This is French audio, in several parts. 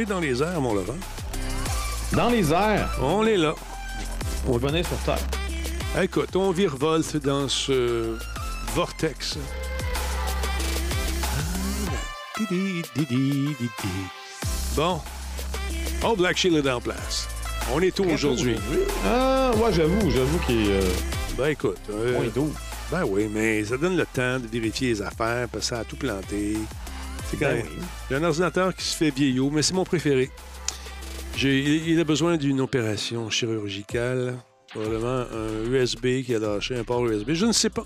Est dans les airs, mon Laurent. Dans les airs, On est là. on revenait sur Terre. Écoute, on virevolte dans ce vortex. Bon. Oh, Black Shield est en place. On est tôt aujourd'hui? Ah, ouais, j'avoue, j'avoue qu'il est. Euh, Ben écoute, euh, point d'eau. ben oui, mais ça donne le temps de vérifier les affaires, parce que ça a tout planté. C'est quand Ben même- un ordinateur qui se fait vieillot, mais c'est mon préféré. J'ai- il a besoin d'une opération chirurgicale. Probablement un USB qui a lâché, un port USB. Je ne sais pas.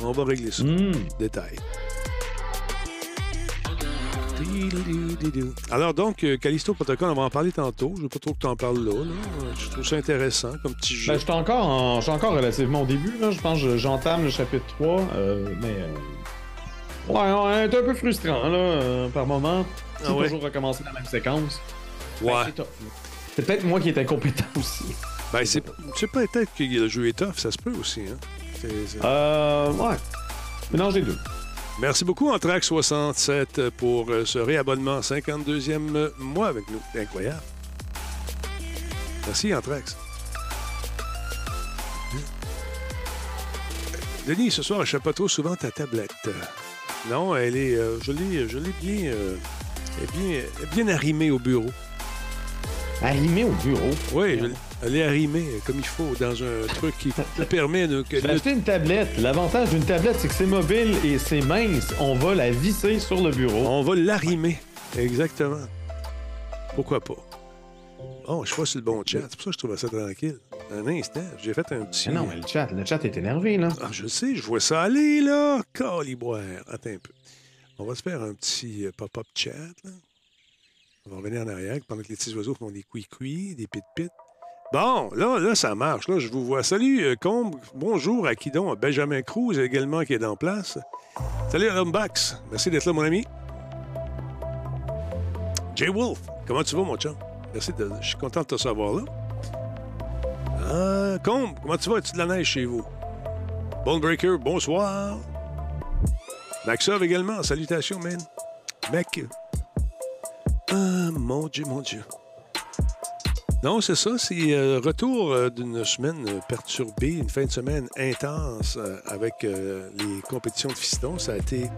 On va régler ça. Hmm. Détail. Alors donc, euh, Callisto Protocol, on va en parler tantôt. Je veux pas trop que tu en parles là, là. Je trouve ça intéressant comme petit jeu. Ben, je suis encore, en- je suis encore relativement au début. Là. Je pense que j'entame le chapitre 3, euh, mais. euh, Ouais, ouais, c'est un peu frustrant, là, euh, par moment. Ah ouais? toujours recommencer la même séquence. Ben, ouais. c'est tough, là. C'est peut-être moi qui est incompétent aussi. Ben, c'est c'est peut-être que le jeu est tough, ça se peut aussi. Hein? C'est- c'est- Euh, ouais. Mélange des deux. Merci beaucoup, Antrax 67, pour euh, ce réabonnement 52e mois avec nous. Incroyable. Merci, Antrax. Denis, ce soir, je ne pas trop souvent ta tablette. Non, elle est, euh, je l'ai, bien, euh, bien, bien arrimée au bureau. Arrimé au bureau? Oui, je- elle est arrimée comme il faut dans un truc qui te permet de, J'ai acheté une tablette. L'avantage d'une tablette, c'est que c'est mobile et c'est mince. On va la visser sur le bureau. On va l'arrimer. Exactement. Pourquoi pas? Oh, je suis pas sur le bon chat. C'est pour ça que je trouvais ça tranquille. Un instant, j'ai fait un petit. Mais non, mais le chat, le chat est énervé, là. Ah, je sais, je vois ça aller, là. Caliboire. Attends un peu. On va se faire un petit euh, pop-up chat, là. On va revenir en arrière pendant que les petits oiseaux font des couis-couis, des pit-pit. Bon, là, là, ça marche. Là, je vous vois. Salut, euh, Combe. Bonjour à qui donc? Benjamin Cruz également qui est en place. Salut, Rumbax. Merci d'être là, mon ami. Jay Wolf, comment tu vas, mon chum? Merci, de... je suis content de te savoir là. Ah, Combe, comment tu vas? As-tu de la neige chez vous? Bonebreaker, bonsoir. Maxov également, salutations, man. Mec. Ah, mon Dieu, mon Dieu. Non, c'est ça, c'est euh, retour euh, d'une semaine euh, perturbée, une fin de semaine intense euh, avec euh, les compétitions de fiston. Ça a été.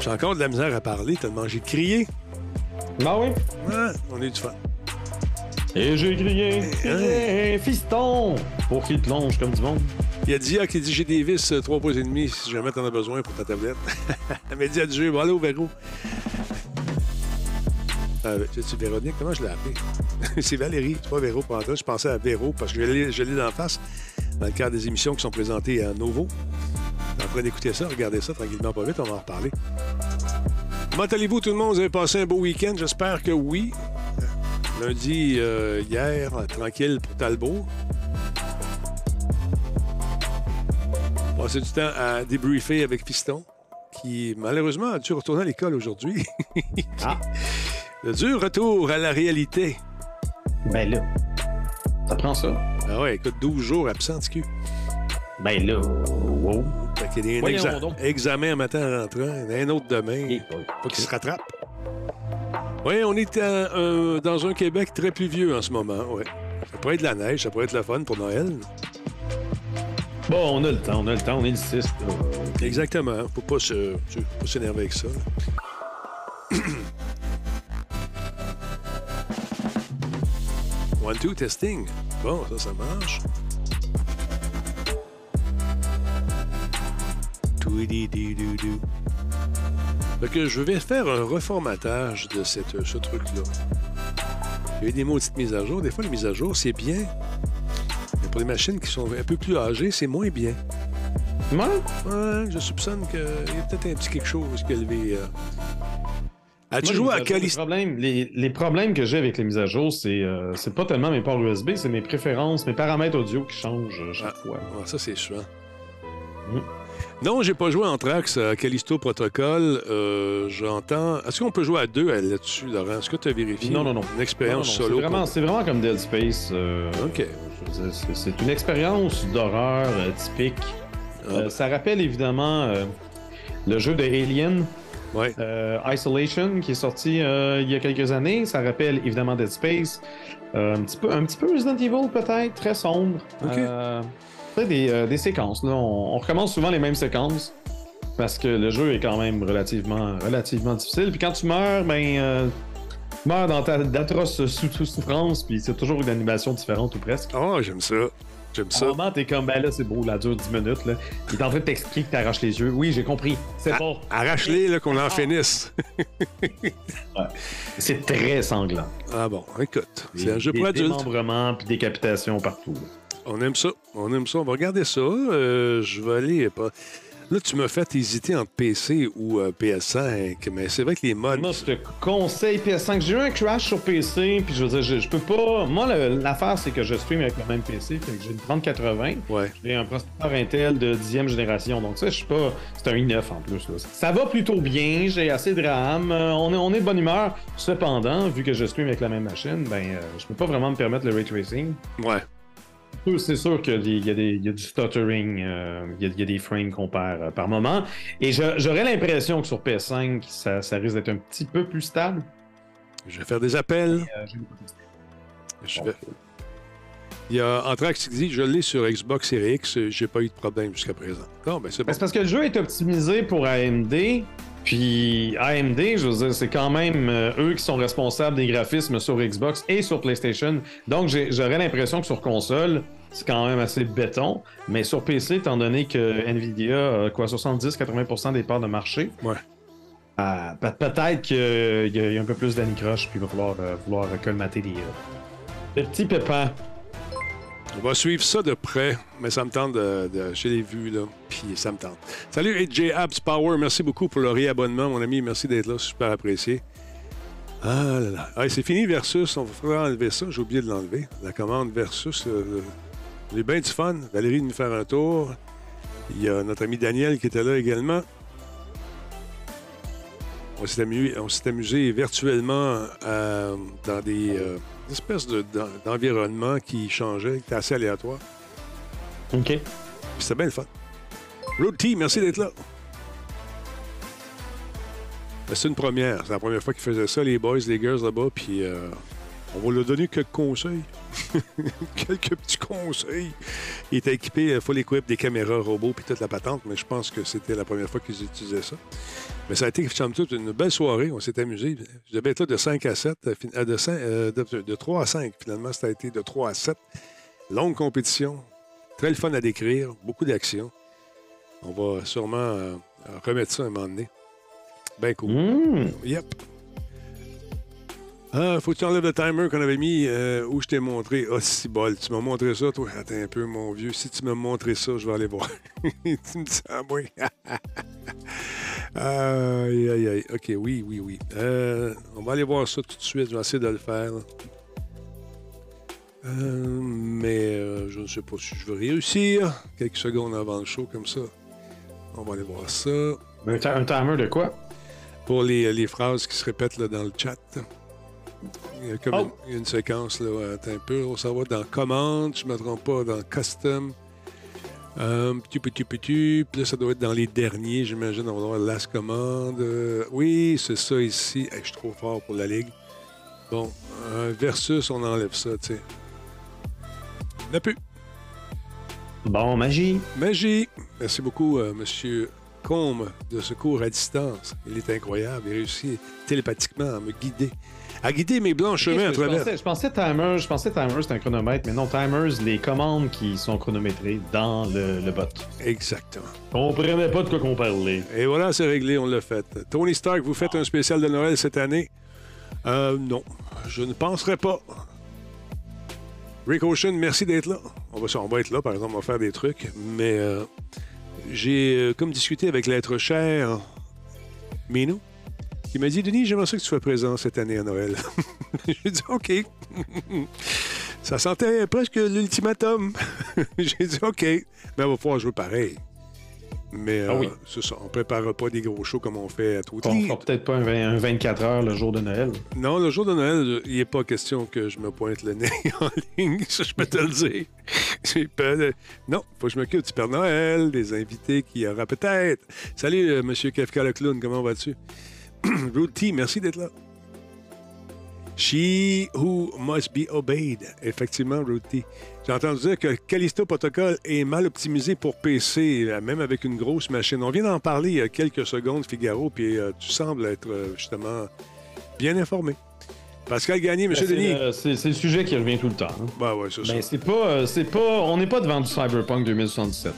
J'ai encore de la misère à parler tellement j'ai crié. Bah oui. Ouais, on est du fun. Et j'ai crié, crié, fiston, pour qu'il te longe comme du monde. Il y a Dia qui dit j'ai des vis euh, 3 pouces et demi si jamais t'en as besoin pour ta tablette. Mais Dia du jeu, bon, allô Véro. Euh, c'est Véronique, comment je l'ai appelé? c'est Valérie, c'est pas Véro. Je pensais à Véro parce que je l'ai d'en face dans le cadre des émissions qui sont présentées à Novo. Suis en train d'écouter ça, regardez ça tranquillement, pas vite, on va en reparler. Comment allez-vous tout le monde? Vous avez passé un beau week-end? J'espère que oui. Lundi, euh, hier, tranquille pour Talbot. Passer du temps à débriefer avec Piston, qui malheureusement a dû retourner à l'école aujourd'hui. Ah. Le dur retour à la réalité. Ben là, ça prend ça. Ah ouais, écoute, 12 jours absent, cul. Ben là, wow. Fait qu'il y a un exa- examen un matin en rentrant, un autre demain. Boy. Faut qu'il se rattrape. Oui, on est à- euh, dans un Québec très pluvieux en ce moment, ouais. Ça pourrait être de la neige, ça pourrait être le fun pour Noël. Bon, on a le temps, on a le temps, on est le 6. là. Exactement. Faut pas se, faut pas s'énerver avec ça. One, two, testing. Bon, ça, ça marche. Tweedy-dee-doo-doo. Fait que je vais faire un reformatage de cette, ce truc-là. Il y a eu des maudites mises à jour. Des fois, les mises à jour, c'est bien. Mais pour les machines qui sont un peu plus âgées, c'est moins bien. Ouais. Ouais, je soupçonne qu'il y a peut-être un petit quelque chose qui a levé. euh. As-tu Moi, joué à jour, les problèmes, les, les problèmes que j'ai avec les mises à jour, c'est euh, pas tellement mes ports USB, c'est mes préférences, mes paramètres audio qui changent euh, chaque fois. Ouais, ça, c'est sûr. Mm. Non, j'ai pas joué en Trax à Callisto Protocol. Euh, J'entends. Est-ce qu'on peut jouer à deux là-dessus, Laurent? Est-ce que tu as vérifié? Non, non, non. Une Non, non, expérience non, solo. C'est vraiment, pour- c'est vraiment comme Dead Space. euh, OK. c'est- une expérience d'horreur euh, typique. Ah, Euh, ça rappelle évidemment le jeu de Alien. Ouais. Isolation, qui est sorti il y a quelques années. Ça rappelle évidemment Dead Space. Un, petit peu, un petit peu Resident Evil, peut-être, très sombre. Ok. Euh, des, euh, des séquences. Là. On, on recommence souvent les mêmes séquences. Parce que le jeu est quand même relativement, relativement difficile. Puis quand tu meurs, ben. euh, tu meurs dans ta- d'atroces sou- sou- souffrances, puis c'est toujours une animation différente ou presque. Ah, j'aime ça. J'aime À un ça. moment, t'es comme, ben là, c'est beau, la dure 10 minutes. Là. Il est en train de t'expliquer que t'arraches les yeux. Oui, j'ai compris. C'est Ah, bon. Arrache-les, là, qu'on en finisse. C'est très sanglant. Ah bon, écoute, c'est un jeu Des pour adultes. démembrements puis décapitations partout. là. On aime ça. On aime ça. On va regarder ça. Euh, je vais aller. Pas... Là, tu m'as fait hésiter entre PC ou euh, PS5, mais c'est vrai que les modes. Moi, je te conseille PS5. J'ai eu un crash sur PC, puis je veux dire, je, je peux pas. Moi, l'affaire, c'est que je stream avec le même PC, fait que j'ai une 3080. Ouais. J'ai un processeur Intel de 10e génération, donc ça, je suis pas. C'est un i9 en plus. là. Ça va plutôt bien, j'ai assez de RAM, euh, on, est, on est de bonne humeur. Cependant, vu que je stream avec la même machine, ben, euh, je peux pas vraiment me permettre le ray tracing. Ouais. C'est sûr qu'il y, a y du stuttering, euh, il y, a, il y a des frames qu'on perd euh, par moment. Et j'aurais l'impression que sur PS5, ça, ça risque d'être un petit peu plus stable. Je vais faire des appels. Euh, Je vais- Il y a Anthrax qui dit Je l'ai sur Xbox Series X, j'ai pas eu de problème jusqu'à présent. Non, ben c'est bon. Ben, c'est parce que le jeu est optimisé pour AMD. Puis AMD, je veux dire, c'est quand même euh, eux qui sont responsables des graphismes sur Xbox et sur PlayStation. Donc j'aurais l'impression que sur console, c'est quand même assez béton. Mais sur PC, étant donné que Nvidia a quoi 70-80% des parts de marché, Ouais. euh, peut- peut-être qu'il y, a- il y a un peu plus d'anicroche, puis il va falloir euh, vouloir colmater les, euh, les petits pépins. On va suivre ça de près, mais ça me tente de. de je l'ai vu, là, puis ça me tente. Salut, AJ Abs Power, merci beaucoup pour le réabonnement, mon ami. Merci d'être là, super apprécié. Ah là là. Ah, c'est fini, Versus. On va falloir enlever ça. J'ai oublié de l'enlever. La commande Versus. euh, J'ai bien du fun. Valérie de nous faire un tour. Il y a notre ami Daniel qui était là également. On s'est amusé, amusé virtuellement euh, dans des euh, espèces de- d'en- d'environnements qui changeaient, qui étaient assez aléatoires. OK. Puis C'était bien le fun. Road T, merci d'être là. C'est une première. C'est la première fois qu'ils faisaient ça, les boys, les girls là-bas. Puis euh, on va leur donner quelques conseils. quelques petits conseils. Il était équipé, euh, full equip, des caméras robots puis toute la patente, mais je pense que c'était la première fois qu'ils utilisaient ça. Mais ça a été, une belle soirée. On s'est amusé. Je devais être là de 5 à 7, euh, euh, de, cin- euh, de- de 3 à 5. Finalement, ça a été de 3 à 7. Longue compétition. Très le fun à décrire. Beaucoup d'action. On va sûrement euh, remettre ça un moment donné. Ben cool. Mmh. Yep. Ah, faut que tu enlèves le timer qu'on avait mis euh, où je t'ai montré. Ah, si bol, tu m'as montré ça, toi? Attends un peu, mon vieux. Si tu m'as montré ça, je vais aller voir. tu me dis à moi. aïe, aïe, aïe. OK, oui, oui, oui. Euh, on va aller voir ça tout de suite. Je vais essayer de le faire. Euh, mais je ne sais pas si je vais réussir. Quelques secondes avant le show, comme ça. On va aller voir ça. Un, un timer de quoi? Pour les, les phrases qui se répètent là, dans le chat. Il y a comme Oh. une, séquence, là, attends un peu. On s'en va dans Commande, je ne me trompe pas, dans Custom. Euh, petit, petit, petit. Puis là, ça doit être dans les derniers, j'imagine. On va voir Last Commande. Euh, oui, c'est ça ici. Hey, je suis trop fort pour la ligue. Bon, euh, versus, on enlève ça, tu sais. Il n'y en a plus. Bon, magie. Magie. Merci beaucoup, euh, Monsieur Combe de secours à distance. Il est incroyable. Il réussit télépathiquement à me guider. À guider mes blancs chemins à travers. pensais, je pensais timer, je pensais timer c'est un chronomètre, mais non, timers, les commandes qui sont chronométrées dans le, le bot. Exactement. On comprenait pas de quoi qu'on parlait. Et voilà, c'est réglé, on l'a fait. Tony Stark, vous faites un spécial de Noël cette année? Euh, non, je ne penserais pas. Rick Ocean, merci d'être là. On va, on va être là, par exemple, on va faire des trucs. Mais euh, j'ai euh, comme discuté avec l'être cher Minou, qui m'a dit Denis, j'aimerais ça que tu sois présent cette année à Noël. j'ai dit OK. ça sentait presque l'ultimatum. j'ai dit OK. Mais on va pouvoir jouer pareil. Mais Ah euh, c'est ça. On ne préparera pas des gros shows comme on fait à tout On fera peut-être pas un, vingt- un 24 heures le jour de Noël. Non, le jour de Noël, il n'est pas question que je me pointe le nez en ligne, ça je peux te le dire. De- Non, faut que je m'occupe du Père Noël, des invités qu'il y aura peut-être. Salut, euh, Monsieur Kefka le clown, comment vas-tu? Rude T, merci d'être là. She who must be obeyed. Effectivement, Rude T. J'ai entendu dire que Callisto Protocol est mal optimisé pour PC, euh, même avec une grosse machine. On vient d'en parler il y a quelques secondes, Figaro, puis euh, tu sembles être euh, justement bien informé. Pascal Gagné, Monsieur Ben, Denis. le- c'est, c'est le sujet qui revient tout le temps. hein. Ben ouais, c'est Ben, ça. c'est pas, euh, c'est pas, on n'est pas devant du Cyberpunk 2077.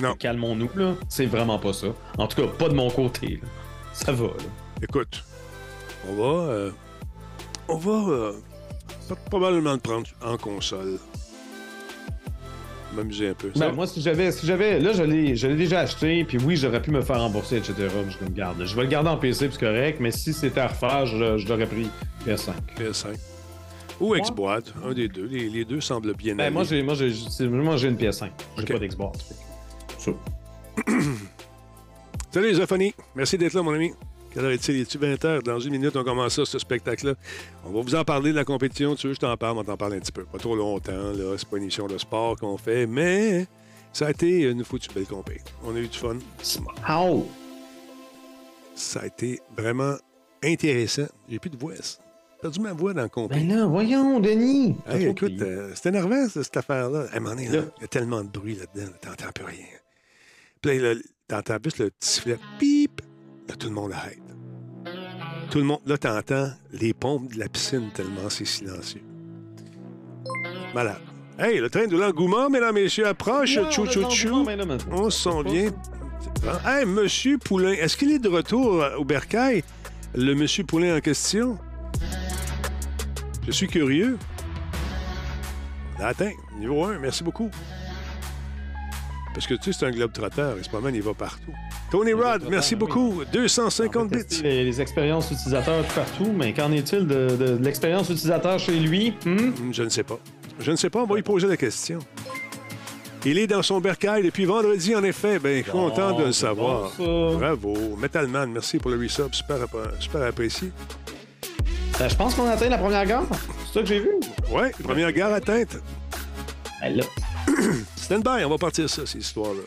Non, Calmons-nous, là. C'est vraiment pas ça. En tout cas, pas de mon côté. là. Ça va, là. Écoute, on va... euh, on va euh, probablement le prendre en console. M'amuser un peu. Ben, moi, si j'avais, si j'avais, là, je l'ai, je l'ai déjà acheté, puis oui, j'aurais pu me faire rembourser, etc. Je le garde. Je vais le garder en PC, c'est correct, mais si c'était à refaire, je, je l'aurais pris PS5. PS5. Ou Xbox, un des deux. Les, les deux semblent bien Ben, aller. moi, j'ai, moi, j'ai, moi, j'ai une PS5. J'ai Ok. pas d'Xbox. Salut les. Merci d'être là, mon ami. Quelle heure est-il? est 20 heures? Dans une minute, on commence ça, ce spectacle-là. On va vous en parler de la compétition. Tu veux, je t'en parle, on t'en parle un petit peu. Pas trop longtemps, là. C'est pas une émission de sport qu'on fait, mais ça a été une foutue belle compé. On a eu du fun. How? Ça a été vraiment intéressant. J'ai plus de voix. J'ai perdu ma voix dans le compé. Ben là, voyons, Denis. Hey, T'as écoute, euh, c'est énervant, cette affaire-là. À un moment donné, il y a tellement de bruit là-dedans, là, t'entends plus rien. Puis là, là, t'entends plus le petit sifflet, pip, là, tout le monde arrête. Tout le monde, là, t'entends les pompes de la piscine tellement c'est silencieux. Malade. Hey, le train de l'engouement, mesdames, messieurs, approche. Chou, on a chou, chou. On s'en vient. Hey, Monsieur Poulain, est-ce qu'il est de retour euh, au Bercail? Le Monsieur Poulain en question? Je suis curieux. On l'a atteint. Niveau 1, merci beaucoup. Parce que tu sais, c'est un globe trotteur. Spider-Man, il va partout. Tony Rod, merci oui. beaucoup. On 250 va bits. Les, les expériences utilisateurs tout partout, mais qu'en est-il de, de- de l'expérience utilisateur chez lui? Hmm? Hmm, Je ne sais pas. Je ne sais pas, on va lui poser la question. Il est dans son bercail depuis vendredi, en effet. Bien, content de le savoir. bon. Bravo. Metalman, merci pour le resub. Super, app- super apprécié. Ben, je pense qu'on a atteint la première gare. C'est ça que j'ai vu? Ouais, première gare atteinte. Ben là. Stand by, on va partir ça, cette histoire-là.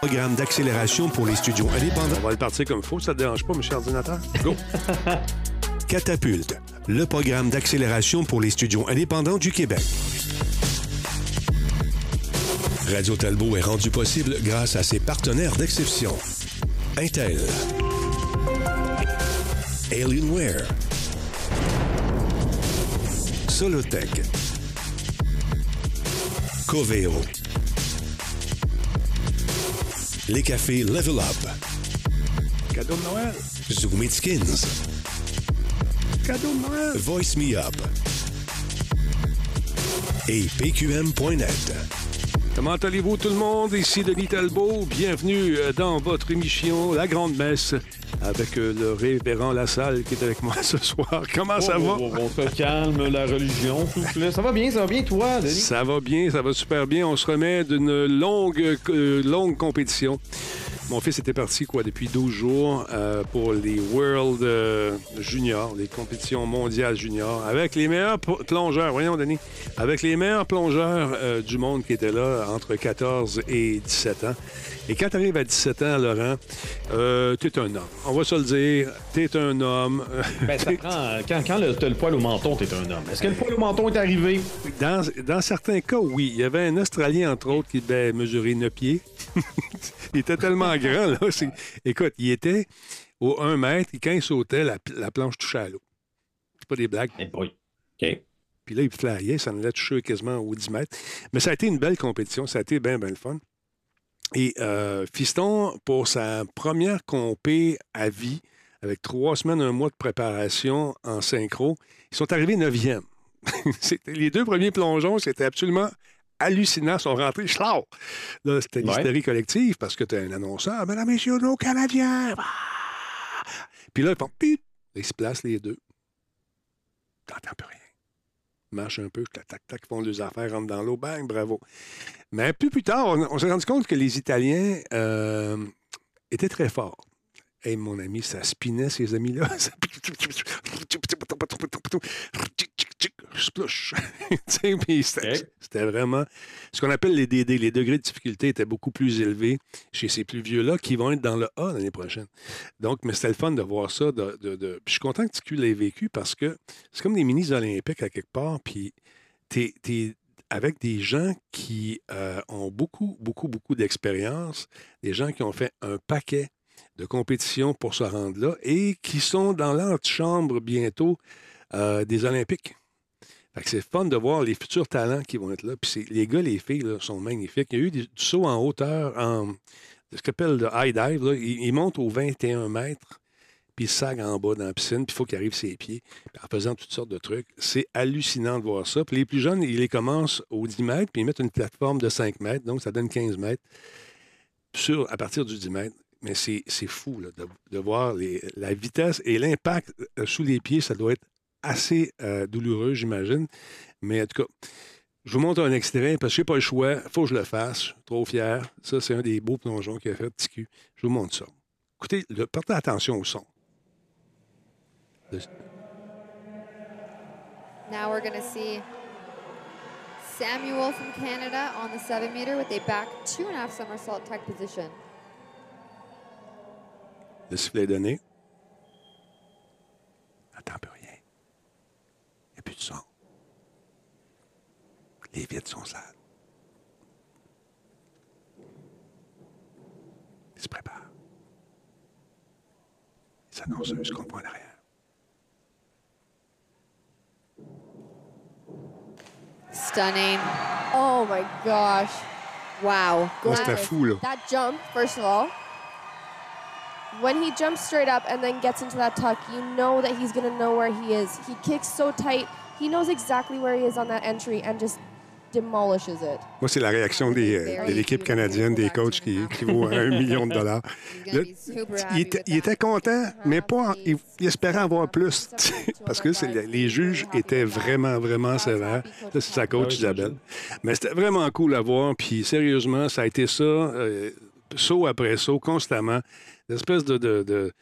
Programme d'accélération pour les studios indépendants. On va le partir comme il faut, ça te dérange pas, monsieur ordinateur? Go! Catapulte, le programme d'accélération pour les studios indépendants du Québec. Radio Talbot est rendu possible grâce à ses partenaires d'exception. Intel. Alienware. Solotech. Coveo. Les cafés Level Up. Cadeau de Noël! Zoom It Skins. Cadeau de Noël! Voice Me Up et PQM.net. Comment allez-vous tout le monde? Ici Denis Talbot. Bienvenue euh, dans votre émission La Grande Messe avec euh, le révérend Lassalle qui est avec moi ce soir. Comment ça va? Oh, oh, oh, on se calme, la religion, ça. Ça va bien, ça va bien, toi, Denis? Ça va bien, ça va super bien. On se remet d'une longue, euh, longue compétition. Mon fils était parti quoi depuis 12 jours euh, pour les World euh, Juniors, les compétitions mondiales juniors, avec les meilleurs plongeurs, voyons Denis, avec les meilleurs plongeurs euh, du monde qui étaient là entre 14 et 17 ans. Et quand tu arrives à 17 ans, Laurent, euh, t'es un homme. On va se le dire, t'es un homme. Ben, ça prend. Quand, quand le- t'as le poil au menton, t'es un homme. Est-ce que le poil au menton est arrivé? Dans, dans certains cas, oui. Il y avait un Australien, entre autres, qui devait mesurer 9 pieds. il était tellement grand, là. Écoute, il était au 1 mètre et quand il sautait, la, la planche touchait à l'eau. C'est pas des blagues. Eh. OK. Puis là, il flyait, ça en allait toucher quasiment aux 10 mètres. Mais ça a été une belle compétition, ça a été bien, bien le fun. Et euh, Fiston, pour sa première compé à vie, avec trois semaines, un mois de préparation en synchro, ils sont arrivés neuvième. Les deux premiers plongeons, c'était absolument hallucinant. Ils sont rentrés, schlau! Là, c'était Ouais. l'hystérie collective parce que tu as un annonceur. Mesdames, messieurs, nos Canadiens! Ah! Puis là, ils font! Ils se placent les deux. T'entends plus rien. Marche un peu, tac, tac, font deux affaires, rentrent dans l'eau, bang, bravo. Mais plus plus tard, on, s'est rendu compte que les Italiens euh, étaient très forts. Hey, mon ami, ça spinait, ces amis-là. Tu puis C'était vraiment ce qu'on appelle les DD. Les degrés de difficulté étaient beaucoup plus élevés chez ces plus vieux-là qui vont être dans le A l'année prochaine. Donc, mais c'était le fun de voir ça. De, de- de- Puis je suis content que TQ l'ait vécu parce que c'est comme des mini-olympiques à quelque part. Puis t'es, t'es avec des gens qui euh, ont beaucoup, beaucoup, beaucoup d'expérience, des gens qui ont fait un paquet de compétitions pour se rendre là et qui sont dans l'antichambre bientôt euh, des Olympiques. C'est fun de voir les futurs talents qui vont être là. Puis les gars, les filles sont magnifiques. Il y a eu des- du saut en hauteur, en ce qu'on appelle le high dive. Ils, montent aux 21 mètres, puis ils saguent en bas dans la piscine, puis il faut qu'ils arrivent ses pieds, en faisant toutes sortes de trucs. C'est hallucinant de voir ça. Les plus jeunes, ils les commencent aux 10 mètres, puis ils mettent une plateforme de 5 mètres, donc ça donne 15 mètres sur, à partir du 10 mètres. Mais c'est fou de, voir la vitesse et l'impact euh, sous les pieds. Ça doit être assez euh, douloureux, j'imagine. Mais en tout cas, je vous montre un extrait parce que je n'ai pas le choix. Il faut que je le fasse. Je suis trop fier. Ça, c'est un des beaux plongeons qu'il a fait, petit cul. Je vous montre ça. Écoutez, le- portez attention au son. Le- Now we're going to see Samuel from Canada on the seven meter with a back two and a half somersault tuck position. Le sifflet est donné. Attends plus rien. Il n'y a plus de son. Les vitres sont sales. Il se prépare. Les annonceuses qu'on voit en arrière. Stunning. Oh my gosh. Wow. Moi, c'était fou, là. That jump, first of all, when he jumps straight up and then gets into that tuck, you know that he's going to know where he is. He kicks so tight. He knows exactly where he is on that entry and just demolishes it. Moi, c'est la réaction des, euh, de l'équipe canadienne, des coachs qui, qui vaut un million de dollars. Il, était, il content, mais pas. en- il, il espérait avoir plus. Parce que les juges étaient vraiment, vraiment sévères. Ça, c'est sa coach Isabelle. Mais c'était vraiment cool à voir. Puis sérieusement, ça a été ça, euh, saut après saut, constamment. Une espèce de, de, de-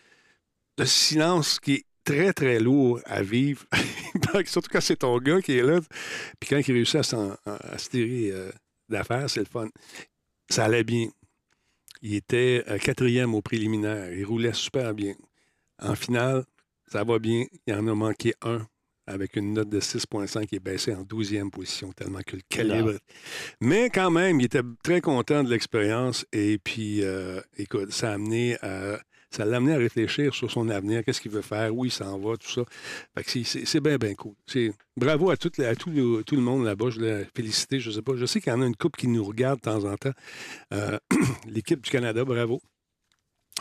de silence qui est très, très lourd à vivre. Surtout quand c'est ton gars qui est là. Puis quand il réussit à, se tirer euh, d'affaires, c'est le fun. Ça allait bien. Il était euh, quatrième au préliminaire. Il roulait super bien. En finale, ça va bien. Il en a manqué un avec une note de 6,5 qui est baissé en 12e position, tellement que le calibre. Mais quand même, il était très content de l'expérience. Et puis, euh, écoute, ça a amené à. Ça l'a amené à réfléchir sur son avenir, qu'est-ce qu'il veut faire, où il s'en va, tout ça. C'est- bien, bien cool. Bravo à, tout, le, monde là-bas. Je voulais féliciter, je sais pas. Je sais qu'il y en a une couple qui nous regarde de temps en temps. Euh, L'équipe du Canada, bravo.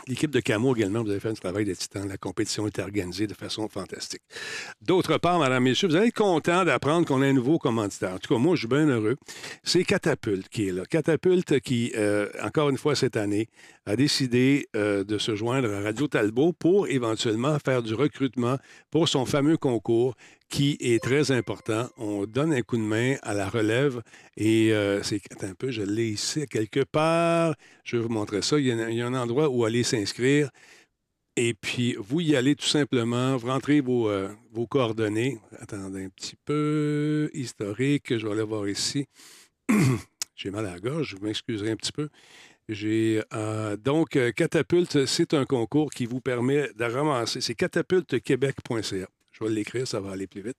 L'équipe de Camo également, vous avez fait un travail de titan. La compétition était organisée de façon fantastique. D'autre part, Madame, Messieurs, vous allez être contents d'apprendre qu'on a un nouveau commanditaire. En tout cas, moi, je suis bien heureux. C'est Catapulte qui est là. Catapulte qui, euh, encore une fois cette année, a décidé euh, de se joindre à Radio Talbot pour éventuellement faire du recrutement pour son fameux concours qui est très important. On donne un coup de main à la relève et euh, c'est un peu, je l'ai ici quelque part. Je vais vous montrer ça. Il y a, un- endroit où aller s'inscrire. Et puis, vous y allez tout simplement, vous rentrez vos, euh, coordonnées. Attendez un petit peu. Historique, je vais aller voir ici. J'ai mal à la gorge, vous m'excuserez un petit peu. J'ai euh, donc Catapulte, c'est un concours qui vous permet de ramasser. C'est catapultequebec.ca. Je vais l'écrire, ça va aller plus vite.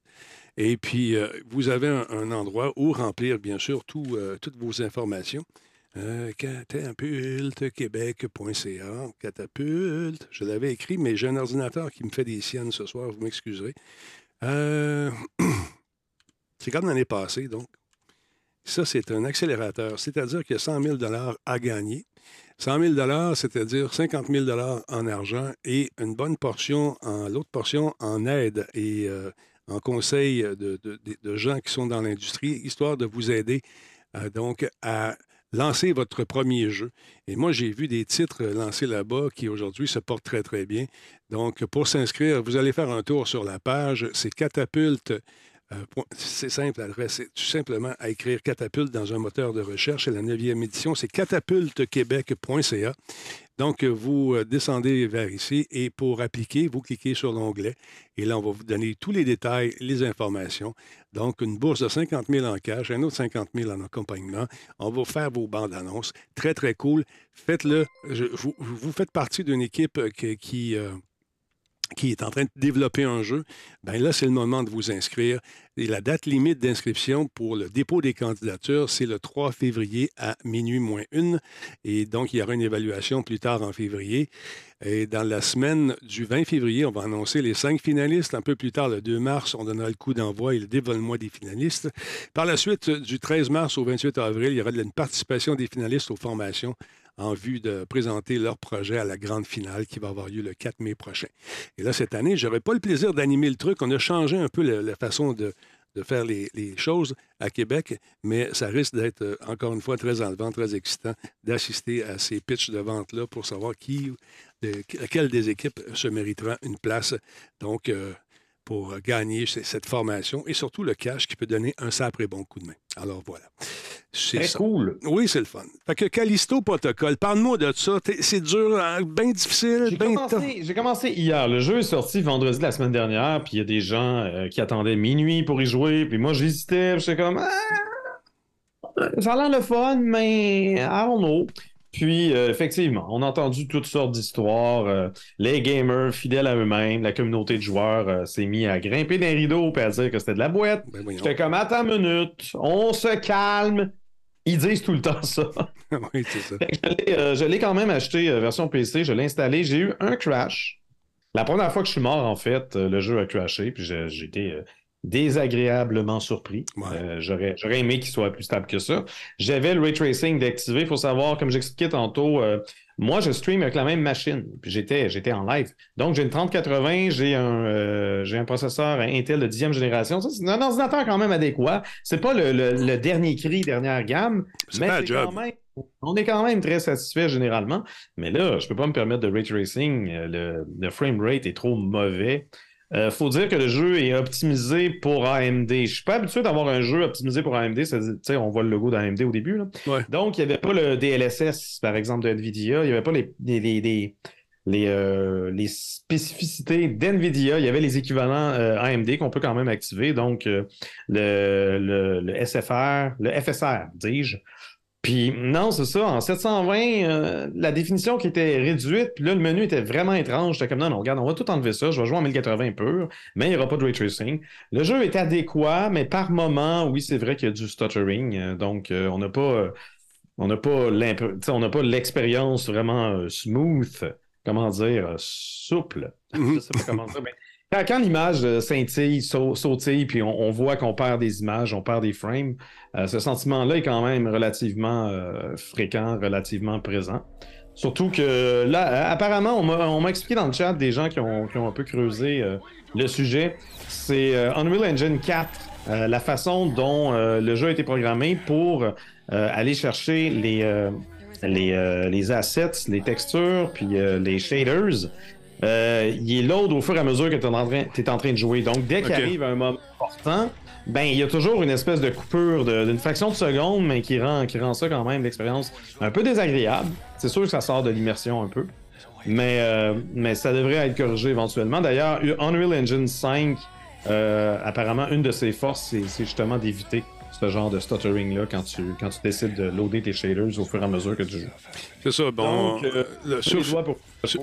Et puis, euh, vous avez un, endroit où remplir, bien sûr, euh, toutes vos informations. Euh, catapultequebec.ca. Catapulte. Je l'avais écrit, mais j'ai un ordinateur qui me fait des siennes ce soir, vous m'excuserez. Euh, c'est comme l'année passée, donc. Ça, c'est un accélérateur, c'est-à-dire qu'il y a 100 000 à gagner. 100 000 c'est-à-dire 50 000 en argent et une bonne portion, l'autre portion, en aide et euh, en conseil de gens qui sont dans l'industrie, histoire de vous aider euh, donc à lancer votre premier jeu. Et moi, j'ai vu des titres lancés là-bas qui aujourd'hui se portent très, très bien. Donc, pour s'inscrire, vous allez faire un tour sur la page. C'est catapulte. Euh, c'est simple, c'est tout simplement à écrire catapulte dans un moteur de recherche. C'est la 9e édition, c'est catapultequebec.ca. Donc, vous euh, descendez vers ici et pour appliquer, vous cliquez sur l'onglet et là, on va vous donner tous les détails, les informations. Donc, une bourse de 50 000 en cash, un autre 50 000 en accompagnement. On va faire vos bandes annonces. Très, très cool. Faites-le. Vous, vous faites partie d'une équipe euh, qui, qui est en train de développer un jeu. Bien là, c'est le moment de vous inscrire. Et la date limite d'inscription pour le dépôt des candidatures, c'est le 3 février à minuit moins une. Et donc, il y aura une évaluation plus tard en février. Et dans la semaine du 20 février, on va annoncer les cinq finalistes. Un peu plus tard, le 2 mars, on donnera le coup d'envoi et le dévoilement des finalistes. Par la suite, du 13 mars au 28 avril, il y aura une participation des finalistes aux formations en vue de présenter leur projet à la grande finale qui va avoir lieu le 4 mai prochain. Et là, cette année, je n'aurai pas le plaisir d'animer le truc. On a changé un peu la, façon de, faire les, choses à Québec, mais ça risque d'être, euh, encore une fois, très enlevant, très excitant d'assister à ces pitchs de vente-là pour savoir qui, de- laquelle des équipes se méritera une place. Donc, euh, pour gagner cette formation et surtout le cash qui peut donner un sacré bon coup de main. Alors voilà. C'est cool. Oui, c'est le fun. Fait que Callisto Protocol, parle-moi de ça. C'est dur, hein, bien difficile, J'ai tough. commencé, j'ai commencé hier. Le jeu est sorti vendredi de la semaine dernière, puis il y a des gens euh, qui attendaient minuit pour y jouer, puis moi j'hésitais, j'étais comme Ah! ça a l'air le fun, mais I don't know. Puis euh, effectivement, on a entendu toutes sortes d'histoires. euh, les gamers fidèles à eux-mêmes, la communauté de joueurs euh, s'est mis à grimper des rideaux et à dire que c'était de la boîte. Ben. J'étais comme attends une minute, on se calme. Ils disent tout le temps ça. oui, c'est ça. Je l'ai, quand même acheté version PC, je l'ai installé. J'ai eu un crash. La première fois que je suis mort, en fait, le jeu a crashé, puis j'ai été désagréablement surpris. Ouais. Euh, J'aurais j'aurais aimé qu'il soit plus stable que ça. J'avais le ray tracing d'activer. Il faut savoir, comme j'expliquais tantôt, euh, moi, je stream avec la même machine. Puis j'étais j'étais en live. Donc, j'ai une 3080, j'ai un, euh, j'ai un processeur Intel de 10e génération. Ça, c'est un ordinateur quand même adéquat. C'est pas le, le- le dernier cri, dernière gamme, C'est mais pas un c'est job. quand même- on est quand même très satisfait généralement. Mais là, je peux pas me permettre de ray tracing. Le, le frame rate est trop mauvais. Euh, faut dire que le jeu est optimisé pour AMD. Je suis pas habitué d'avoir un jeu optimisé pour AMD. C'est-à-dire, on voit le logo d'AMD au début. là. Ouais. Donc, il n'y avait pas le DLSS, par exemple, de NVIDIA. Il n'y avait pas les, les, les, les, les, euh, les spécificités d'NVIDIA. Il y avait les équivalents euh, AMD qu'on peut quand même activer. Donc, euh, le, le, le SFR, le FSR, dis-je. Puis non, c'est ça. En 720, euh, la définition qui était réduite, puis là, le menu était vraiment étrange. J'étais comme non, non, regarde, on va tout enlever ça. Je vais jouer en 1080 pur, mais il n'y aura pas de ray tracing. Le jeu est adéquat, mais par moment, oui, c'est vrai qu'il y a du stuttering. euh, donc, euh, on n'a pas. on n'a pas on n'a pas l'expérience vraiment smooth, comment dire, souple. Je sais pas comment dire, mais quand, l'image euh, scintille, sau- sautille, puis on, voit qu'on perd des images, on perd des frames, euh, ce sentiment-là est quand même relativement euh, fréquent, relativement présent. Surtout que là, apparemment, on m'a expliqué dans le chat des gens qui ont, un peu creusé le sujet. C'est Unreal Engine 4, euh, la façon dont le jeu a été programmé pour aller chercher les, les, assets, les textures, puis les shaders. Euh, il est load au fur et à mesure que tu es, en train- t'es en train de jouer. Donc, dès qu'il Ok. arrive un moment important, ben, il y a toujours une espèce de coupure d'une fraction de seconde, mais qui rend, qui rend ça quand même l'expérience un peu désagréable. C'est sûr que ça sort de l'immersion un peu. Mais, euh, mais ça devrait être corrigé éventuellement. D'ailleurs, Unreal Engine 5, euh, apparemment, une de ses forces, c'est justement d'éviter ce genre de stuttering-là quand tu, quand tu décides de loader tes shaders au fur et à mesure que tu joues. C'est ça. Bon, Donc, euh, le- Sur sur, pour,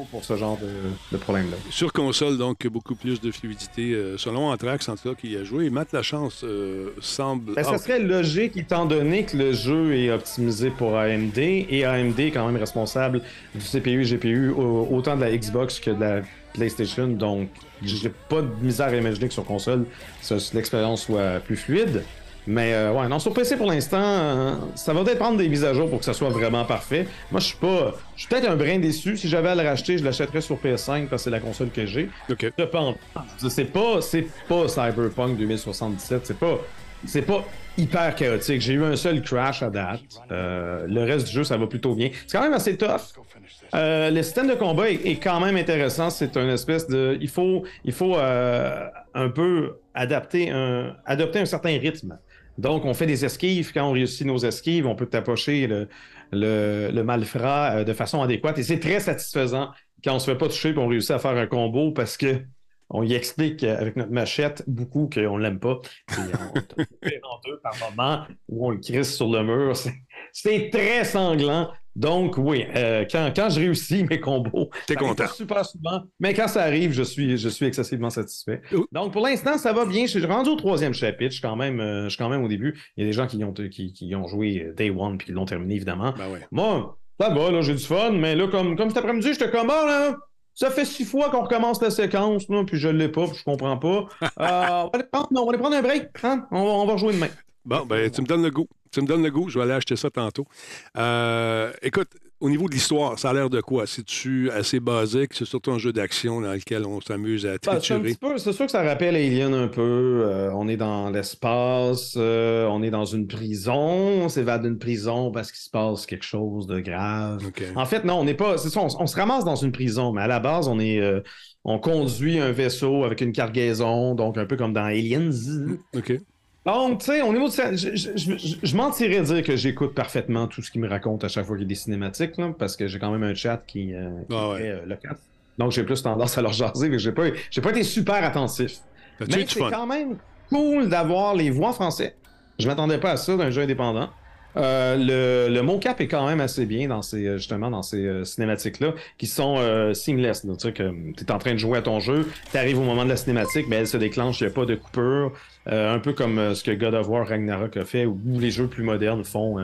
pour ce genre de, de problème-là. sur console, donc, beaucoup plus de fluidité. euh, selon Anthrax, en tout cas, qui y a joué. Matt Lachance euh, semble. Ben, ça Ah, serait logique étant donné que le jeu est optimisé pour AMD et AMD est quand même responsable du CPU et GPU au- autant de la Xbox que de la PlayStation. Donc, j'ai pas de misère à imaginer que sur console, l'expérience soit plus fluide. Mais euh, ouais, non, sur PC pour l'instant, euh, ça va peut-être prendre des mises à jour pour que ça soit vraiment parfait. Moi, je suis pas. Je suis peut-être un brin déçu. Si j'avais à le racheter, je l'achèterais sur PS5 parce que c'est la console que j'ai. OK. Cependant, c'est pas, c'est pas Cyberpunk 2077, c'est pas c'est pas hyper chaotique. J'ai eu un seul crash à date. Euh, le reste du jeu, ça va plutôt bien. C'est quand même assez tough. Euh, le système de combat est, est quand même intéressant. C'est une espèce de. Il faut, il faut euh, un peu adapter un, adopter un certain rythme. Donc, on fait des esquives. Quand on réussit nos esquives, on peut tapocher le, le, le malfrat euh, de façon adéquate. Et c'est très satisfaisant quand on se fait pas toucher et on réussit à faire un combo parce que on y explique avec notre machette beaucoup qu'on l'aime pas. Puis on en deux par moment où on le crisse sur le mur. C'est très sanglant. Donc, oui, euh, quand, quand je réussis mes combos, T'es content. super souvent, mais quand ça arrive, je suis, je suis excessivement satisfait. Donc, pour l'instant, ça va bien. Je suis rendu au troisième chapitre. Je suis quand même, euh, je suis quand même au début. Il y a des gens qui ont, qui, qui ont joué Day One puis qui l'ont terminé, évidemment. Ben ouais. Moi, ça va, là, j'ai du fun, mais là, comme, comme cet après-midi, j'étais comme, ah, là, ça fait six fois qu'on recommence la séquence, là, puis je l'ai pas, puis je comprends pas. Euh, on, va aller prendre, non, on va aller prendre un break, hein? on, va, on va rejouer demain. Bon, ben, tu me donnes le goût. Tu me donnes le goût, je vais aller acheter ça tantôt. Euh, écoute, au niveau de l'histoire, ça a l'air de quoi? C'est-tu assez basique? C'est surtout un jeu d'action dans lequel on s'amuse à c'est un triturer? c'est sûr que ça rappelle Alien un peu. Euh, on est dans l'espace, euh, on est dans une prison, on s'évade d'une prison parce qu'il se passe quelque chose de grave. En fait, non, on n'est pas. C'est ça, on, on se ramasse dans une prison, mais à la base, on est. euh, on conduit un vaisseau avec une cargaison, donc un peu comme dans Aliens. OK. Donc, tu sais, au niveau de ça, je, je, je- je mentirais dire que j'écoute parfaitement tout ce qu'il me raconte à chaque fois qu'il y a des cinématiques, là, parce que j'ai quand même un chat qui, euh, qui Ah ouais. est euh, loquace. Donc, j'ai plus tendance à leur jaser, mais j'ai pas, j'ai pas été super attentif. Mais c'est quand même cool d'avoir les voix en français. Je m'attendais pas à ça d'un jeu indépendant. Euh, le, le mocap est quand même assez bien dans ces, euh, justement dans ces euh, cinématiques-là, qui sont euh, seamless. là. Tu sais, que tu es en train de jouer à ton jeu, tu arrives au moment de la cinématique, mais elle se déclenche, il n'y a pas de coupure. Un peu comme ce que God of War Ragnarok a fait, ou les jeux plus modernes font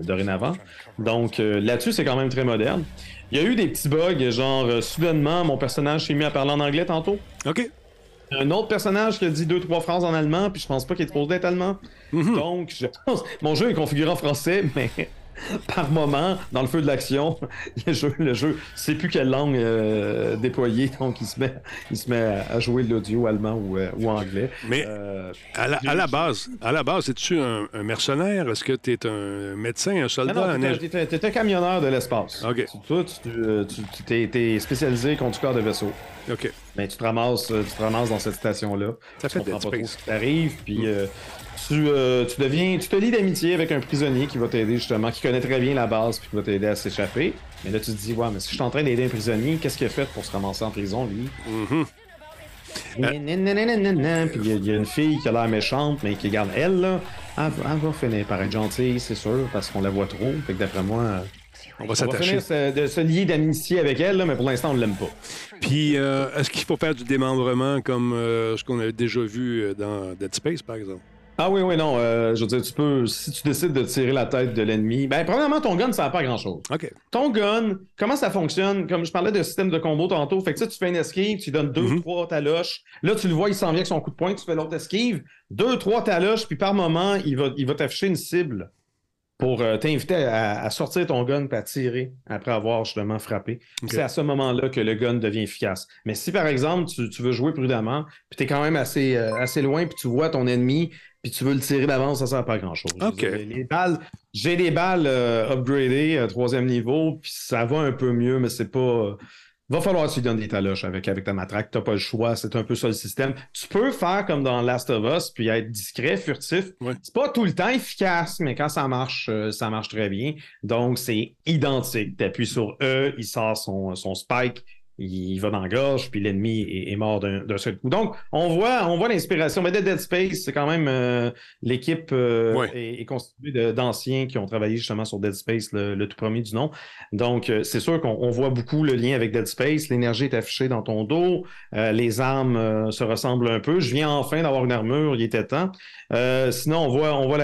dorénavant. Donc là-dessus, c'est quand même très moderne. Il y a eu des petits bugs, genre soudainement, mon personnage s'est mis à parler en anglais tantôt. OK. Un autre personnage qui a dit deux, trois phrases en allemand, puis je pense pas qu'il est supposé d'être allemand. Mhm. Donc, je pense. Mon jeu est configuré en français, mais par moment, dans le feu de l'action, le jeu, le jeu sait plus quelle langue euh, déployer, donc il se met, il se met à jouer l'audio allemand ou, euh, ou anglais. Mais Euh, à la, à la base, à la base, es-tu un, un mercenaire? Est-ce que tu es un médecin, un soldat? non, un ing- t'étais t'étais camionneur de l'espace. OK. Tu- tu, tu, tu t'es, t'es spécialisé conducteur de vaisseau. OK. Mais tu te ramasses, tu te ramasses dans cette station-là. Ça tu fait Dead pas trop Space. ce qui t'arrive, puis euh, tu, euh, tu deviens, tu te lis d'amitié avec un prisonnier qui va t'aider justement, qui connaît très bien la base, puis qui va t'aider à s'échapper. Mais là, tu te dis, ouais, mais si je suis en train d'aider un prisonnier, qu'est-ce qu'il a fait pour se ramasser en prison, lui? Puis il y a- il y, a une fille qui a l'air méchante, mais qui garde elle, là, elle, va- elle va finir par être gentille, c'est sûr, parce qu'on la voit trop. Fait que d'après moi, On va s'attacher. de se lier d'amitié avec elle, là, mais pour l'instant, on ne l'aime pas. Puis, euh, est-ce qu'il faut faire du démembrement comme euh, ce qu'on a déjà vu euh, dans Dead Space, par exemple? Ah oui, oui, non. euh, je veux dire, tu peux, si tu décides de tirer la tête de l'ennemi, ben, premièrement, ton gun, ça n'a pas grand-chose. OK. Ton gun, comment ça fonctionne? Comme je parlais de système de combo tantôt, fait que tu fais une esquive, tu donnes deux, Mhm. trois taloches. Là, tu le vois, il s'en vient avec son coup de poing, tu fais l'autre esquive, deux, trois taloches, puis par moment, il va, il va t'afficher une cible pour euh, t'inviter à, à sortir ton gun et à tirer après avoir justement frappé. C'est à ce moment-là que le gun devient efficace. Mais si par exemple, tu, tu veux jouer prudemment, puis tu es quand même assez, euh, assez loin, puis tu vois ton ennemi, puis tu veux le tirer d'avance, ça sert pas à grand-chose. OK. dire, Les, les balles, j'ai des balles euh, upgradées, euh, troisième niveau, puis ça va un peu mieux, mais c'est pas. euh, Va falloir que tu donnes des taloches avec, avec ta matraque. T'as pas le choix. C'est un peu ça le système. Tu peux faire comme dans Last of Us, puis être discret, furtif. Ouais. C'est pas tout le temps efficace, mais quand ça marche, euh, ça marche très bien. Donc, c'est identique. Tu appuies sur E, il sort son, son spike, il va dans la gorge, puis l'ennemi est, est mort d'un seul coup. Donc, on voit, on voit l'inspiration. Mais de Dead Space, c'est quand même euh, l'équipe euh, Ouais. est, est constituée d'anciens qui ont travaillé justement sur Dead Space, le, le tout premier du nom. Donc, euh, c'est sûr qu'on on voit beaucoup le lien avec Dead Space. L'énergie est affichée dans ton dos. Euh, les armes se ressemblent un peu. Je viens enfin d'avoir une armure, il était temps. Sinon, on voit, on voit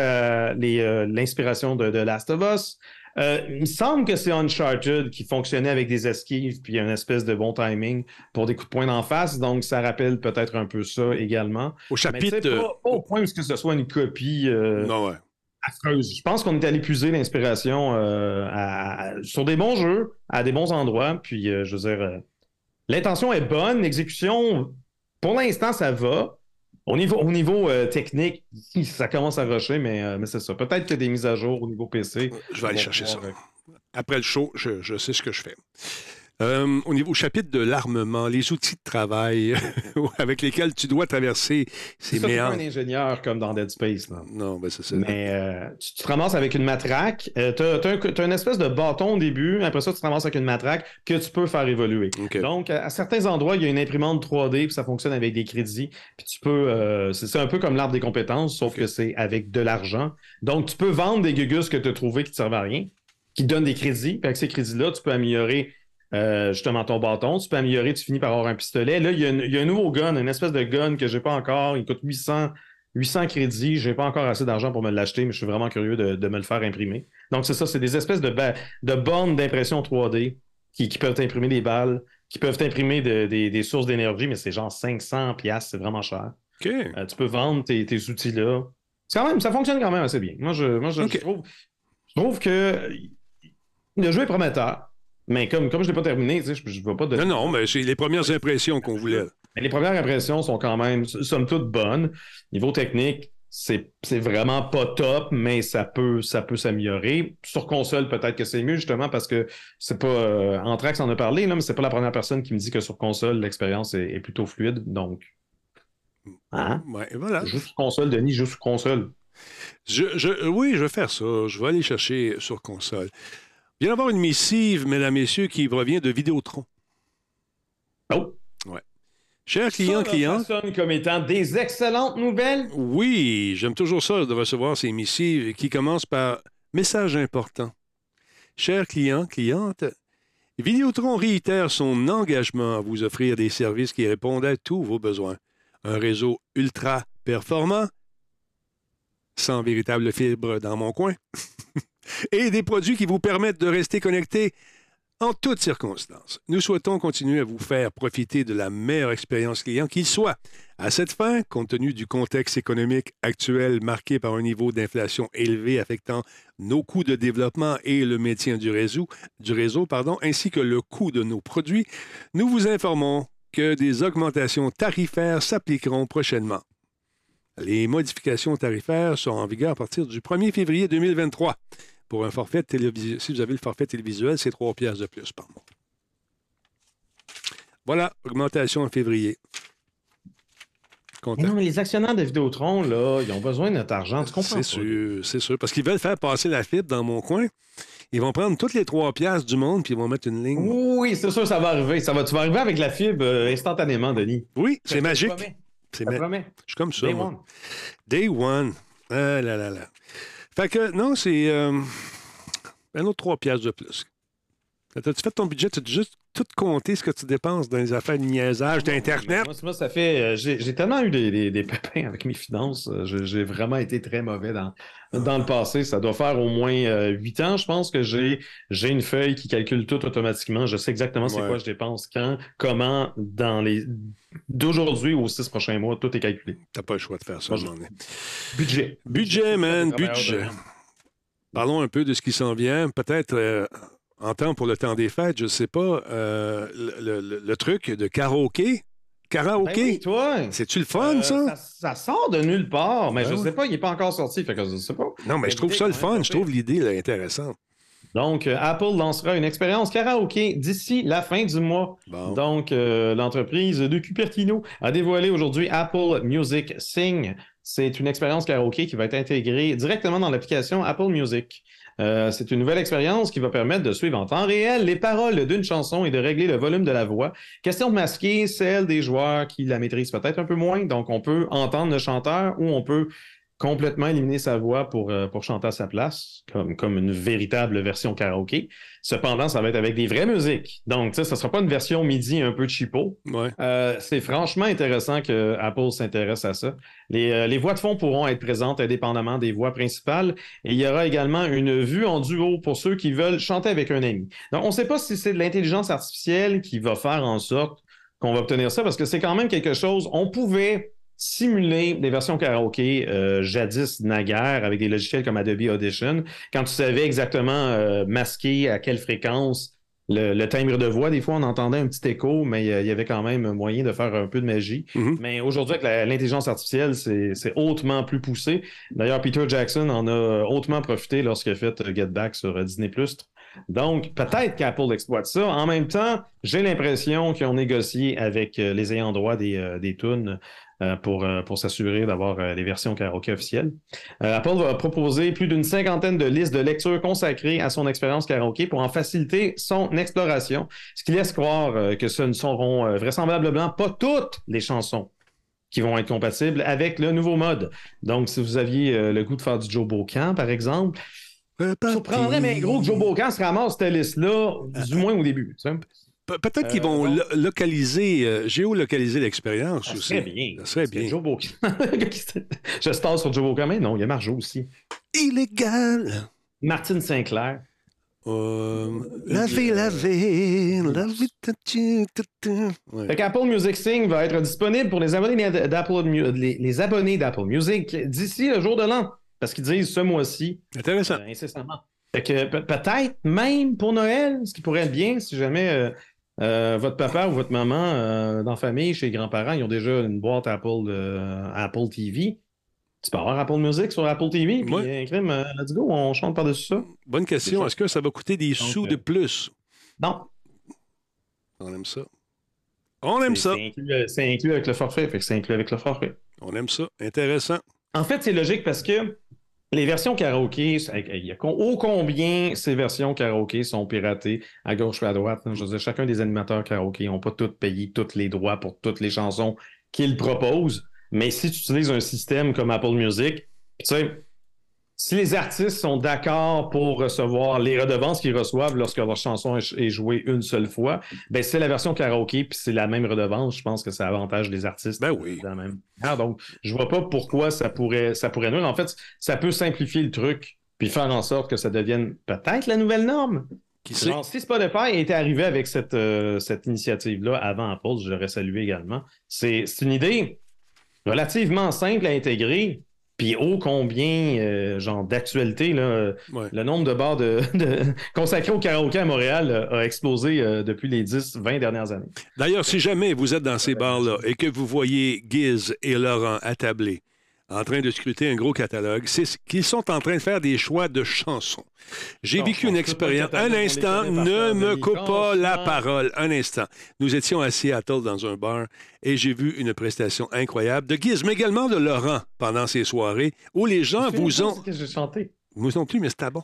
l'inspiration de, de Last of Us. Euh, il me semble que c'est Uncharted qui fonctionnait avec des esquives puis une espèce de bon timing pour des coups de poing d'en face. Donc, ça rappelle peut-être un peu ça également. Au Mais chapitre. pas, euh, pas au point où que ce soit une copie euh, non, ouais. Je pense qu'on est allé puiser l'inspiration euh, à- à- sur des bons jeux, à des bons endroits. Puis, euh, je veux dire, euh, l'intention est bonne, l'exécution, pour l'instant, ça va. Au niveau, au niveau euh, technique, ça commence à rusher, mais, euh, mais c'est ça. Peut-être que des mises à jour au niveau PC. Je vais aller chercher ça. pouvoir, Après le show, je, je sais ce que je fais. Euh, au niveau chapitre de l'armement, les outils de travail avec lesquels tu dois traverser ces ça, c'est pas un méandres. ingénieur comme dans Dead Space. Là. Non, ben c'est ça. Mais euh, tu, tu te ramasses avec une matraque. Euh, tu as, une espèce de bâton au début. Après ça, tu te ramasses avec une matraque que tu peux faire évoluer. Donc, à, à certains endroits, il y a une imprimante 3D, puis ça fonctionne avec des crédits. Puis tu peux. c'est un peu comme l'arbre des compétences, sauf que c'est avec de l'argent. Donc, tu peux vendre des gugus que tu as trouvés qui ne te servent à rien, qui te donnent des crédits. Puis avec ces crédits-là, tu peux améliorer. Euh, justement ton bâton, tu peux améliorer, tu finis par avoir un pistolet. Là, il y a, une- il y a un nouveau gun, une espèce de gun que j'ai pas encore. Il coûte 800, 800 crédits. J'ai pas encore assez d'argent pour me l'acheter, mais je suis vraiment curieux de, de me le faire imprimer. Donc, c'est ça, c'est des espèces de, de bornes d'impression 3D qui, qui peuvent imprimer des balles, qui peuvent imprimer de- des, des sources d'énergie, mais c'est genre 500 piastres, c'est vraiment cher. Euh, tu peux vendre tes, tes outils-là. C'est quand même, ça fonctionne quand même assez bien. Moi, je, moi, je, je trouve, je trouve que le jeu est prometteur, mais comme, comme je ne l'ai pas terminé, je ne vois pas de. Non, non, mais c'est les premières impressions qu'on voulait. Mais les premières impressions sont quand même, somme toute, bonnes. Niveau technique, c'est c'est vraiment pas top, mais ça peut, ça peut s'améliorer. Sur console, peut-être que c'est mieux, justement, parce que c'est pas. Euh, Anthrax en a parlé, là, mais c'est pas la première personne qui me dit que sur console, l'expérience est, est plutôt fluide. Donc. Hein? Ouais, voilà. Joue sur console, Denis, joue sur console. Je, je- oui, je vais faire ça. Je vais aller chercher sur console. Il vient d'avoir une missive, mesdames, messieurs, qui provient de Vidéotron. Oh! Chers clients, clientes, Ça sonne comme étant des excellentes nouvelles. oui, j'aime toujours ça de recevoir ces missives qui commencent par message important. Chers clients, clientes, Vidéotron réitère son engagement à vous offrir des services qui répondent à tous vos besoins. Un réseau ultra performant, sans véritable fibre dans mon coin, et des produits qui vous permettent de rester connectés en toutes circonstances. Nous souhaitons continuer à vous faire profiter de la meilleure expérience client qu'il soit. À cette fin, compte tenu du contexte économique actuel marqué par un niveau d'inflation élevé affectant nos coûts de développement et le maintien du réseau, du réseau pardon, ainsi que le coût de nos produits, nous vous informons que des augmentations tarifaires s'appliqueront prochainement. Les modifications tarifaires sont en vigueur à partir du 1er février 2023. Pour un forfait télévisuel, si vous avez le forfait télévisuel, c'est 3 piastres de plus par mois. Voilà, augmentation en février. Mais non, mais les actionnaires de Vidéotron, là, ils ont besoin de notre argent. Tu comprends? C'est sûr, c'est sûr. Parce qu'ils veulent faire passer la fibre dans mon coin. Ils vont prendre toutes les 3 piastres du monde puis ils vont mettre une ligne. Oui, c'est sûr, ça va arriver. Ça va, tu vas arriver avec la fibre euh, instantanément, Denis. Oui, c'est magique. C'est Je te ma- promets. Je suis comme ça. Day moi. one. Day one. Ah là là là. Fait que, non, c'est euh, un autre 3 piastres de plus. T'as-tu fait ton budget? Tu as juste tout compté ce que tu dépenses dans les affaires de niaisage d'Internet? Moi, moi, ça fait. euh, J'ai tellement eu des, des, des pépins avec mes finances. Euh, J'ai vraiment été très mauvais dans, dans le passé. Ça doit faire au moins euh, huit ans, je pense, que j'ai j'ai une feuille qui calcule tout automatiquement. Je sais exactement c'est Ouais. quoi je dépense, quand, comment, dans les. D'aujourd'hui aux six prochains mois, tout est calculé. T'as pas le choix de faire ça. J'en ai. Budget. Budget, man, budget. Parlons un peu de ce qui s'en vient. Peut-être euh, en temps pour le temps des fêtes, je ne sais pas, euh, le, le- le truc de karaoké. Karaoké, Ben oui, c'est-tu le fun, Euh, ça? ça sort de nulle part, mais Ben je oui. sais pas, il n'est pas encore sorti, fait que je sais pas. Non, mais je trouve ça le fun. Je trouve l'idée intéressante. Donc, euh, Apple lancera une expérience karaoké d'ici la fin du mois. Bon. Donc, euh, l'entreprise de Cupertino a dévoilé aujourd'hui Apple Music Sing. C'est une expérience karaoké qui va être intégrée directement dans l'application Apple Music. Euh, c'est une nouvelle expérience qui va permettre de suivre en temps réel les paroles d'une chanson et de régler le volume de la voix. Question de masquer celle des joueurs qui la maîtrisent peut-être un peu moins. Donc, on peut entendre le chanteur ou on peut complètement éliminer sa voix pour, euh, pour chanter à sa place, comme, comme une véritable version karaoké. Cependant, ça va être avec des vraies musiques. Donc, ça ne sera pas une version MIDI un peu cheapo. Ouais. Euh, c'est franchement intéressant que Apple s'intéresse à ça. Les, euh, les voix de fond pourront être présentes indépendamment des voix principales. Et il y aura également une vue en duo pour ceux qui veulent chanter avec un ami. Donc, on ne sait pas si c'est de l'intelligence artificielle qui va faire en sorte qu'on va obtenir ça, parce que c'est quand même quelque chose. On pouvait simuler des versions karaoké euh, jadis naguère avec des logiciels comme Adobe Audition, quand tu savais exactement euh, masquer à quelle fréquence le, le timbre de voix, des fois, on entendait un petit écho, mais il y a- il y avait quand même moyen de faire un peu de magie. Mhm. Mais aujourd'hui, avec l'intelligence artificielle, c'est hautement plus poussé. D'ailleurs, Peter Jackson en a hautement profité lorsqu'il a fait euh, Get Back sur euh, Disney+. Donc, peut-être qu'Apple exploite ça. En même temps, j'ai l'impression qu'ils ont négocié avec euh, les ayants droit des, euh, des tunes euh, pour, euh, pour s'assurer d'avoir euh, les versions karaoké officielles. Euh, Apple va proposer plus d'une cinquantaine de listes de lectures consacrées à son expérience karaoké pour en faciliter son exploration, ce qui laisse croire euh, que ce ne seront euh, vraisemblablement pas toutes les chansons qui vont être compatibles avec le nouveau mode. Donc, si vous aviez euh, le goût de faire du Joe Bocan, par exemple, surprendrait, mais gros, que Joe Bocan se ramasse cette liste-là, du moins au début. tu sais. Pe- Peut-être qu'ils Euh, vont bon. localiser, euh, géolocaliser l'expérience aussi. serait bien. Ça serait bien. Joe Bocan. Je stars sur Joe Bocan, mais non, il y a Marjo aussi. Illégal. Martine Sinclair. Euh, laver, laver, laver, ta- tu- tu- tu. Ouais. Fait qu'Apple Music Sing va être disponible pour les abonnés d'Apple les, les abonnés d'Apple Music d'ici le jour de l'an. Parce qu'ils disent ce mois-ci, Intéressant. euh, incessamment. Fait que pe- peut-être même pour Noël, ce qui pourrait être bien si jamais euh, votre papa ou votre maman euh, dans la famille, chez les grands-parents, ils ont déjà une boîte Apple, euh, Apple TV. Tu peux avoir Apple Music sur Apple TV, puis Ouais. crime, let's go, on chante par-dessus ça. Bonne question. Est-ce que ça va coûter des sous de plus? Non, On aime ça. On aime ça. c'est inclus, c'est inclus avec le forfait, fait que c'est inclus avec le forfait. On aime ça. Intéressant. En fait, c'est logique parce que les versions karaoké, il y a ô combien ces versions karaoké sont piratées à gauche ou à droite. hein? Je veux dire, chacun des animateurs karaoké n'ont pas tous payé tous les droits pour toutes les chansons qu'ils proposent. Mais si tu utilises un système comme Apple Music, tu sais, si les artistes sont d'accord pour recevoir les redevances qu'ils reçoivent lorsque leur chanson est jouée une seule fois, ben c'est la version karaoké puis c'est la même redevance. Je pense que ça avantage les artistes. Ben oui. même manière. donc, je vois pas pourquoi ça pourrait, ça pourrait nuire. En fait, ça peut simplifier le truc puis faire en sorte que ça devienne peut-être la nouvelle norme. Qui sait? Genre, si Spotify était arrivé avec cette, euh, cette initiative-là avant Apple, je l'aurais salué également. C'est c'est une idée relativement simple à intégrer, puis ô combien, euh, genre, d'actualité, là, Ouais. le nombre de bars de, de- consacrés au karaoké à Montréal euh, a explosé euh, depuis les 10-20 dernières années. D'ailleurs, si jamais vous êtes dans ces bars-là et que vous voyez Giz et Laurent attablés en train de scruter un gros catalogue, c'est ce- qu'ils sont en train de faire des choix de chansons. J'ai vécu une expérience. Un instant, ne me coupe pas la parole. Un instant. Nous étions à Seattle dans un bar et j'ai vu une prestation incroyable de Giz, mais également de Laurent pendant ces soirées où les gens vous pas ont. ce que j'ai chanté. Vous non plus, mais c'était bon.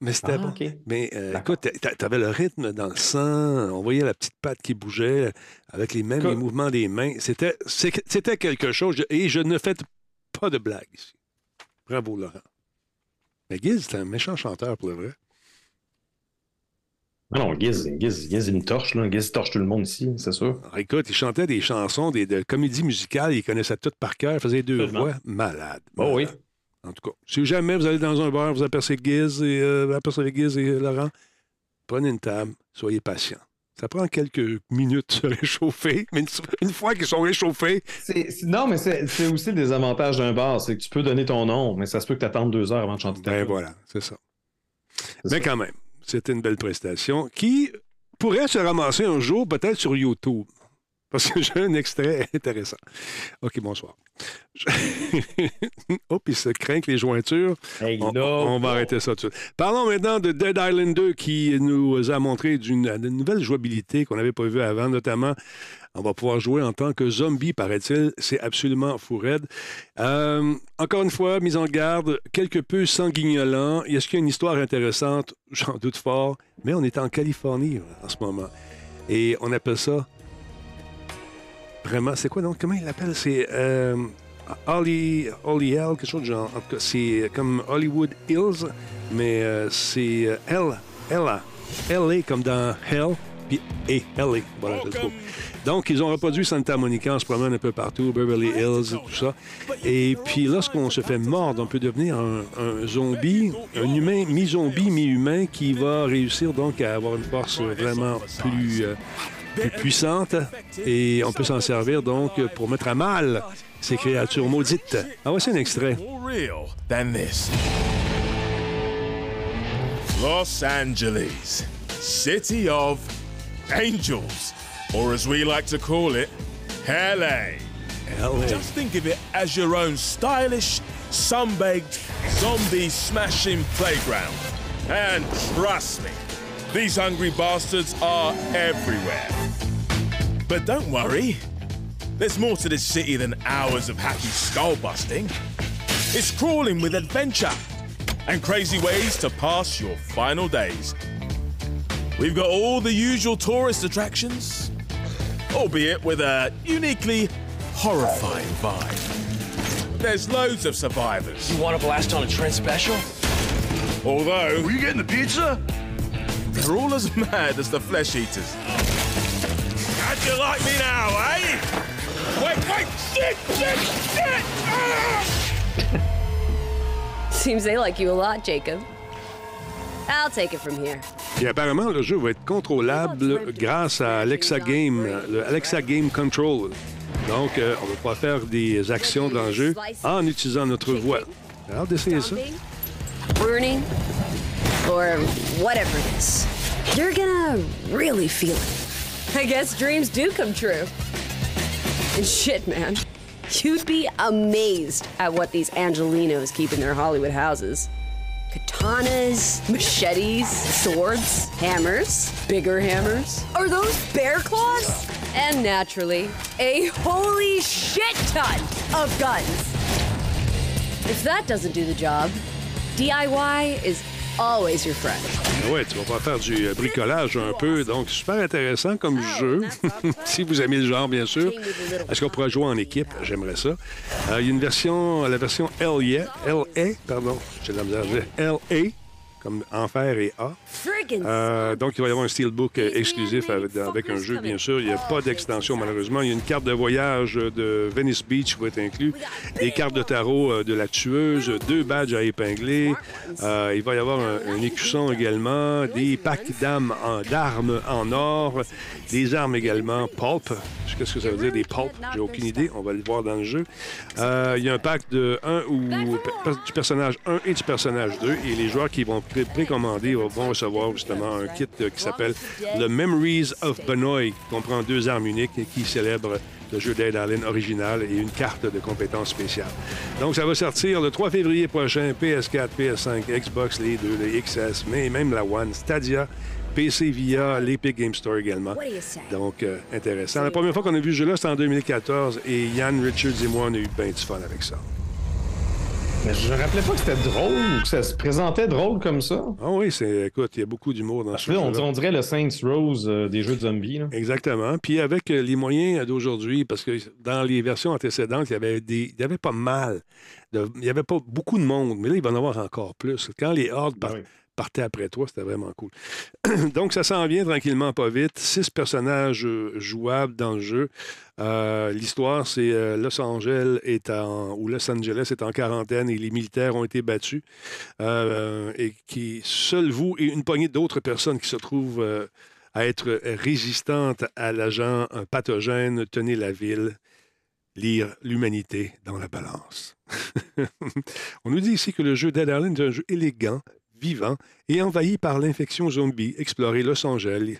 Mais c'était Ah, bon. Mais euh, écoute, t'a- t'avais le rythme dans le sang, on voyait la petite patte qui bougeait avec les mêmes les mouvements des mains. C'était, quelque chose. Et je ne fais pas de blague ici. Bravo, Laurent. Mais Giz, c'est un méchant chanteur pour le vrai. Ah non, Giz, Giz, Giz, il me torche, là. Giz torche tout le monde ici, c'est sûr. Alors, écoute, il chantait des chansons, des, de comédies musicales, il connaissait toutes par cœur, il faisait deux voix. Malade. Oh oui. malade. En tout cas, si jamais vous allez dans un bar, vous apercevez Giz et, euh, apercevez Giz et euh, Laurent, prenez une table, soyez patient. Ça prend quelques minutes de se réchauffer, mais une, fois qu'ils sont réchauffés, non, mais c'est aussi le désavantage d'un bar, c'est que tu peux donner ton nom, mais ça se peut que tu attendes deux heures avant de chanter ta ben voilà, c'est ça. Mais ça. quand même, c'était une belle prestation qui pourrait se ramasser un jour peut-être sur YouTube. Parce que j'ai un extrait intéressant. OK, bonsoir. Oh, puis ça craint que les jointures. Hey, On, va arrêter ça tout de suite. Parlons maintenant de Dead Island 2 qui nous a montré d'une nouvelle jouabilité qu'on n'avait pas vue avant, notamment on va pouvoir jouer en tant que zombie, paraît-il. C'est absolument fou raide. Euh, encore une fois, mise en garde, quelque peu sanguignolant. Est-ce qu'il y a une histoire intéressante? J'en doute fort. Mais on est en Californie en ce moment. Et on appelle ça... Vraiment, c'est quoi donc? Comment il l'appelle? C'est... euh, Holly, Holly Hill, quelque chose de genre. En tout cas, c'est comme Hollywood Hills, mais euh, c'est euh, L, Ella. LA comme dans Hell, puis et LA. Voilà, je le trouve. Donc, ils ont reproduit Santa Monica, on se promène un peu partout, Beverly Hills, tout ça. Et puis, lorsqu'on se fait mordre, on peut devenir un, un zombie, un humain, mi-zombie, mi-humain, qui va réussir donc à avoir une force vraiment plus, euh, plus puissante. Et on peut s'en servir donc pour mettre à mal ces créatures maudites. Ah, voici un extrait. Los Angeles. City of Angels, or as we like to call it, LA. LA. Just think of it as your own stylish, sun-baked, zombie-smashing playground. And trust me, these hungry bastards are everywhere. But don't worry, there's more to this city than hours of happy skull busting. It's crawling with adventure and crazy ways to pass your final days. We've got all the usual tourist attractions, albeit with a uniquely horrifying vibe. There's loads of survivors. You want to blast on a Trent special? Although Were you getting the pizza? They're all as mad as the flesh eaters. How'd you like me now, eh? Wait, wait, shit, shit, shit! Ah! Seems they like you a lot, Jacob. I'll take it from here. Puis apparemment, le jeu va être contrôlable grâce à Alexa Game, le Alexa Game Control. Donc, euh, on va pouvoir faire des actions dans le jeu en utilisant notre voix. J'ai hâte d'essayer ça. Burning, or whatever it is. You're gonna really feel it. I guess dreams do come true. And shit, man. You'd be amazed at what these Angelinos keep in their Hollywood houses. Katanas, machetes, swords, hammers, bigger hammers. Are those bear claws? And naturally, a holy shit ton of guns. If that doesn't do the job, DIY is always your friend. Ouais, tu vas pouvoir faire du euh, bricolage un peu. Donc, super intéressant comme jeu. si vous aimez le genre, bien sûr. Est-ce qu'on pourra jouer en équipe? J'aimerais ça. Euh, Il y a une version, la version LA, LA, pardon, j'ai la misère. LA, comme Enfer et A. Euh, donc, il va y avoir un steelbook euh, exclusif avec, avec un jeu, bien sûr. Il n'y a pas d'extension, malheureusement. Il y a une carte de voyage de Venice Beach qui va être inclus, des cartes de tarot euh, de la tueuse, deux badges à épingler. Euh, il va y avoir un, un écusson également, des packs d'armes en, d'armes en or, des armes également, pulp. Qu'est-ce que ça veut dire, des pulp? J'ai aucune idée. On va le voir dans le jeu. Euh, il y a un pack de 1 ou du personnage 1 et du personnage 2. Et les joueurs qui vont pré- précommander vont recevoir justement un kit euh, qui s'appelle le Memories of Benoit, qui comprend deux armes uniques et qui célèbre le jeu Dead Island original et une carte de compétences spéciales. Donc, ça va sortir le 3 février prochain, PS4, PS5, Xbox, les deux, le XS, mais même la One, Stadia, PC via l'Epic Game Store également. Donc, euh, intéressant. La première fois qu'on a vu ce jeu-là, c'était en 2014 et Yann Richards et moi, on a eu bien du fun avec ça. Mais je me rappelais pas que c'était drôle ou que ça se présentait drôle comme ça. Ah oui, c'est, écoute, il y a beaucoup d'humour dans ce on, jeu on dirait le Saints Rose euh, des jeux de zombies. là. Exactement. Puis avec euh, les moyens d'aujourd'hui, parce que dans les versions antécédentes, il y avait des, il y avait pas mal. de- il y avait pas beaucoup de monde, mais là, il va en avoir encore plus. Quand les hordes par- Ben oui. Partaient après toi, c'était vraiment cool. Donc, ça s'en vient tranquillement, pas vite. Six personnages euh, jouables dans le jeu. Euh, L'histoire, c'est euh, Los Angeles est en, ou Los Angeles est en quarantaine et les militaires ont été battus. Et qui, seul vous et une poignée d'autres personnes qui se trouvent à être résistantes à l'agent pathogène, tenez la ville. Lire l'humanité dans la balance. On nous dit ici que le jeu Dead Island est un jeu élégant, vivant et envahi par l'infection zombie. Explorer Los Angeles,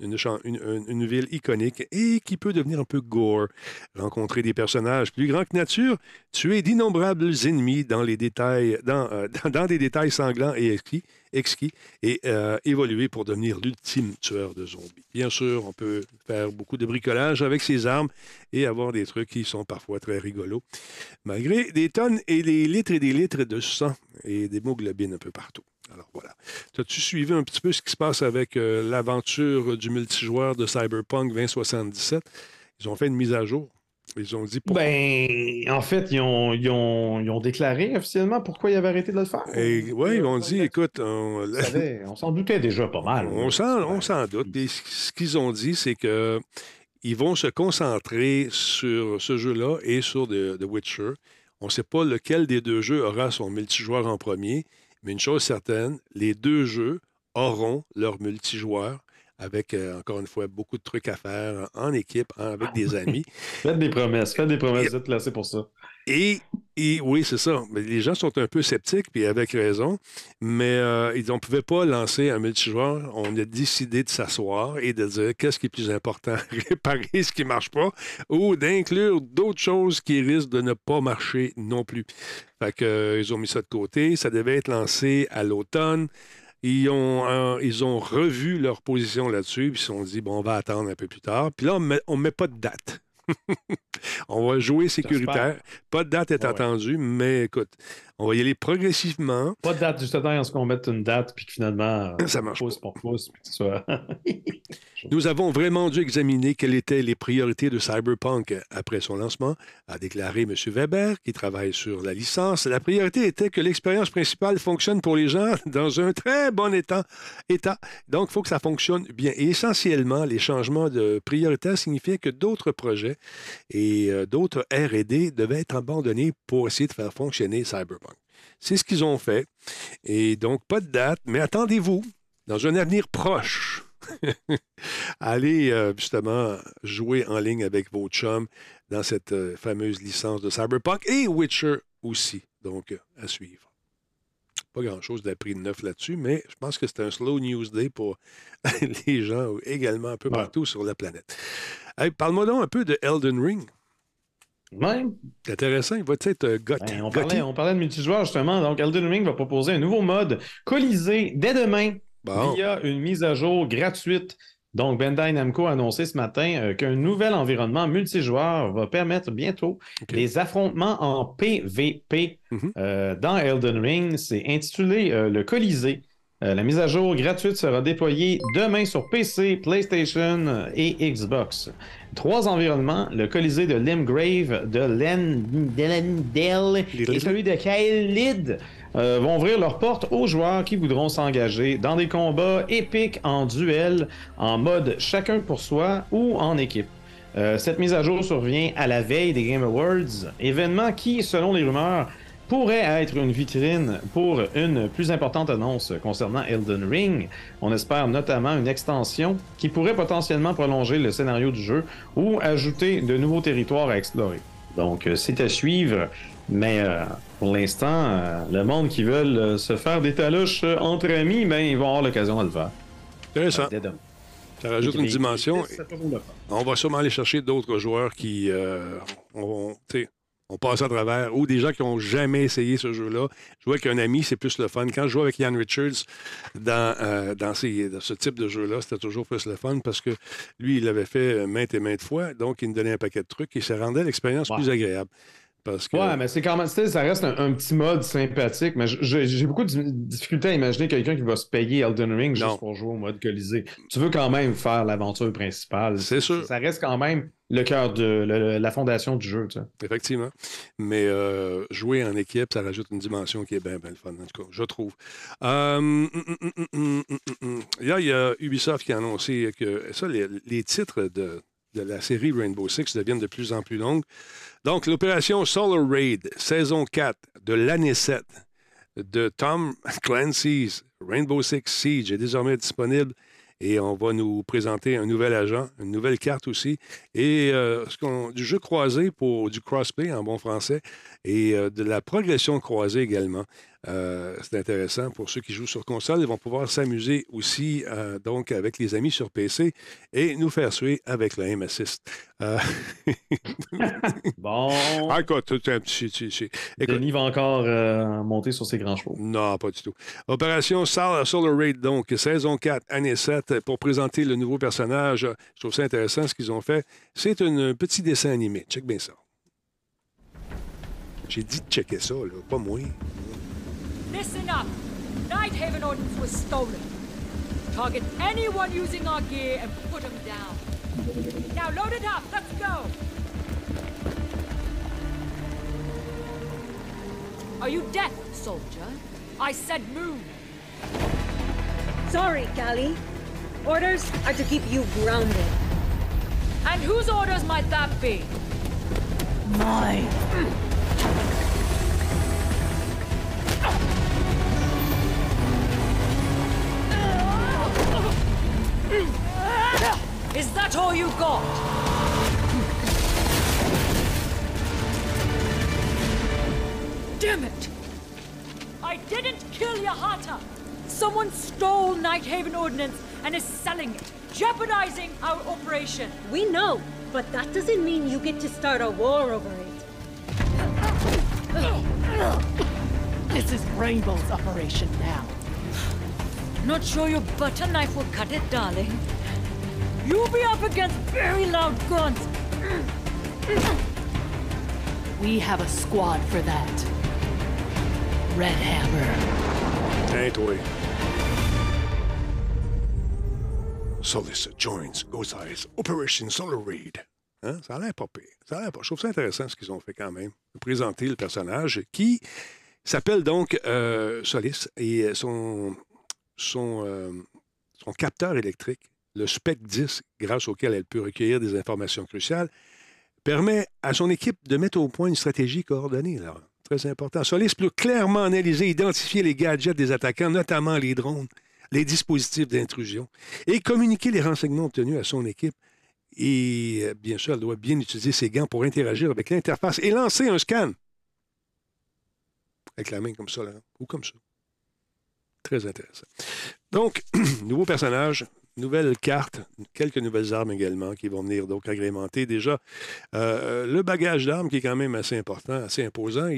une, ville iconique et qui peut devenir un peu gore. Rencontrer des personnages plus grands que nature, tuer d'innombrables ennemis dans, euh, des détails sanglants et exquis, exquis et euh, évoluer pour devenir l'ultime tueur de zombies. Bien sûr, on peut faire beaucoup de bricolage avec ses armes et avoir des trucs qui sont parfois très rigolos, malgré des tonnes et des litres et des litres de sang et d'hémoglobine un peu partout. Alors voilà. As-tu suivi un petit peu ce qui se passe avec euh, l'aventure du multijoueur de Cyberpunk 2077? Ils ont fait une mise à jour. Ils ont dit pour... Ben, en fait, ils ont, ils ont- ils ont déclaré officiellement pourquoi ils avaient arrêté de le faire. Et, ouais, ils ont dit, écoute, on, s'en doutait déjà pas mal. on s'en doute. Ce ce qu'ils ont dit, c'est que ils vont se concentrer sur ce jeu-là et sur The, The Witcher. On ne sait pas lequel des deux jeux aura son multijoueur en premier, mais une chose certaine, les deux jeux auront leur multijoueur avec, euh, encore une fois, beaucoup de trucs à faire en équipe, avec des amis. Faites des promesses, faites des promesses, vous êtes placés pour ça. Et, et oui, c'est ça. Mais les gens sont un peu sceptiques, puis avec raison. Mais euh, ils- on ne pouvait pas lancer un multijoueur. On a décidé de s'asseoir et de dire qu'est-ce qui est plus important, réparer ce qui ne marche pas ou d'inclure d'autres choses qui risquent de ne pas marcher non plus. Fait que, euh, ils ont mis ça de côté. Ça devait être lancé à l'automne. Ils ont, euh, ils ont revu leur position là-dessus, puis ils se sont dit, bon, on va attendre un peu plus tard. Puis là, on met- ne met pas de date. on va jouer sécuritaire. Pas de date est Ouais, attendue, mais écoute, on va y aller progressivement. Pas de date, juste à ce qu'on mette une date, puis que finalement, euh, Ça marche pouce pour pouce, puis soit. Nous avons vraiment dû examiner quelles étaient les priorités de Cyberpunk après son lancement, a déclaré M. Weber, qui travaille sur la licence. La priorité était que l'expérience principale fonctionne pour les gens dans un très bon état. état. Donc, il faut que ça fonctionne bien. Et essentiellement, les changements de priorité signifiaient que d'autres projets et euh, d'autres RD devaient être abandonnés pour essayer de faire fonctionner Cyberpunk. C'est ce qu'ils ont fait. Et donc, pas de date, mais attendez-vous, dans un avenir proche, allez euh, justement jouer en ligne avec vos chums dans cette euh, fameuse licence de Cyberpunk et Witcher aussi. Donc, euh, à suivre. Pas grand-chose d'appris de neuf là-dessus, mais je pense que c'est un slow news day pour les gens également un peu Ouais. partout sur la planète. Hey, Parle-moi donc un peu de Elden Ring. C'est intéressant, il va être euh, goth- Ben, on, parlait, on parlait de multijoueur justement. Donc, Elden Ring va proposer un nouveau mode Colisée dès demain Bon. via une mise à jour gratuite. Donc, Bandai Namco a annoncé ce matin euh, qu'un nouvel environnement multijoueur va permettre bientôt des affrontements en PVP Mhm. euh, dans Elden Ring. C'est intitulé euh, le Colisée. Euh, la mise à jour gratuite sera déployée demain sur PC, PlayStation et Xbox. Trois environnements, le Colisée de Limgrave, de Len- de Lendel et celui de Kaelid, euh, vont ouvrir leurs portes aux joueurs qui voudront s'engager dans des combats épiques en duel, en mode chacun pour soi ou en équipe. Euh, cette mise à jour survient à la veille des Game Awards, événement qui, selon les rumeurs, pourrait être une vitrine pour une plus importante annonce concernant Elden Ring. On espère notamment une extension qui pourrait potentiellement prolonger le scénario du jeu ou ajouter de nouveaux territoires à explorer. Donc, euh, c'est à suivre, mais euh, pour l'instant, euh, le monde qui veulent euh, se faire des talouches euh, entre amis, ben, ils vont avoir l'occasion de le faire. Intéressant. Ça rajoute une dimension. On va sûrement aller chercher d'autres joueurs qui euh, ont, ont passé à travers ou des gens qui n'ont jamais essayé ce jeu-là. Jouer avec un ami, c'est plus le fun. Quand je jouais avec Ian Richards dans, euh, dans, ces- dans ce type de jeu-là, c'était toujours plus le fun parce que lui, il l'avait fait maintes et maintes fois. Donc, il me donnait un paquet de trucs et ça rendait l'expérience plus agréable. Parce que, Ouais, mais c'est quand même, tu sais, ça reste un, un petit mode sympathique, mais j'ai beaucoup de difficulté à imaginer quelqu'un qui va se payer Elden Ring juste Non. pour jouer au mode Colisée. Tu veux quand même faire l'aventure principale. C'est sûr. Ça reste quand même le cœur de le- la fondation du jeu, tu sais. Effectivement. Mais euh, jouer en équipe, ça rajoute une dimension qui est bien, bien le fun, en tout cas, je trouve. Euh. Là, il y a Ubisoft qui a annoncé que ça, les, les titres de, de la série Rainbow Six deviennent de plus en plus longues. Donc, l'opération Solar Raid, saison 4 de l'année 7 de Tom Clancy's Rainbow Six Siege est désormais disponible et on va nous présenter un nouvel agent, une nouvelle carte aussi, et euh, du jeu croisé pour du crossplay en bon français et euh, de la progression croisée également. Euh, c'est intéressant pour ceux qui jouent sur console. Ils vont pouvoir s'amuser aussi euh, donc avec les amis sur PC et nous faire suer avec le aim assist. Euh, Bon. ah, écoute, écoute, Denis va encore monter sur ses grands chevaux. non, pas du tout. Opération Sol- Solar Raid, donc, saison 4, année 7, pour présenter le nouveau personnage. Je trouve ça intéressant ce qu'ils ont fait. C'est un petit dessin animé. Check bien ça. J'ai dit de checker ça, là, pas moi. Listen up! Nighthaven Ordnance was stolen. Target anyone using our gear and put them down. Now load it up, let's go! Are you deaf, soldier? I said move. Sorry, Callie. Orders are to keep you grounded. And whose orders might that be? Mine. Is that all you got? Damn it! I didn't kill Yahata! Someone stole Nighthaven Ordnance and is selling it, jeopardizing our operation. We know, but that doesn't mean you get to start a war over it. This is Rainbow's operation now. Not sure your butter knife will cut it, darling. You'll be up against very loud guns. We have a squad for that. Red Hammer. Hein, toi. Solis joins Ghost Eyes Operation Solar Raid. Hein? Ça a l'air pas pire. Ça a l'air pas. Je trouve ça intéressant ce qu'ils ont fait quand même. De présenter le personnage qui s'appelle donc euh, Solis et son, son, euh, capteur électrique, le SPEC 10, grâce auquel elle peut recueillir des informations cruciales, permet à son équipe de mettre au point une stratégie coordonnée. Très important. Solis peut clairement analyser, identifier les gadgets des attaquants, notamment les drones, les dispositifs d'intrusion, et communiquer les renseignements obtenus à son équipe. Et euh, bien sûr, elle doit bien utiliser ses gants pour interagir avec l'interface et lancer un scan. Avec la main comme ça, là, ou comme ça. Très intéressant. Donc, nouveau personnage, nouvelle carte, quelques nouvelles armes également qui vont venir donc agrémenter déjà euh, le bagage d'armes qui est quand même assez important, assez imposant.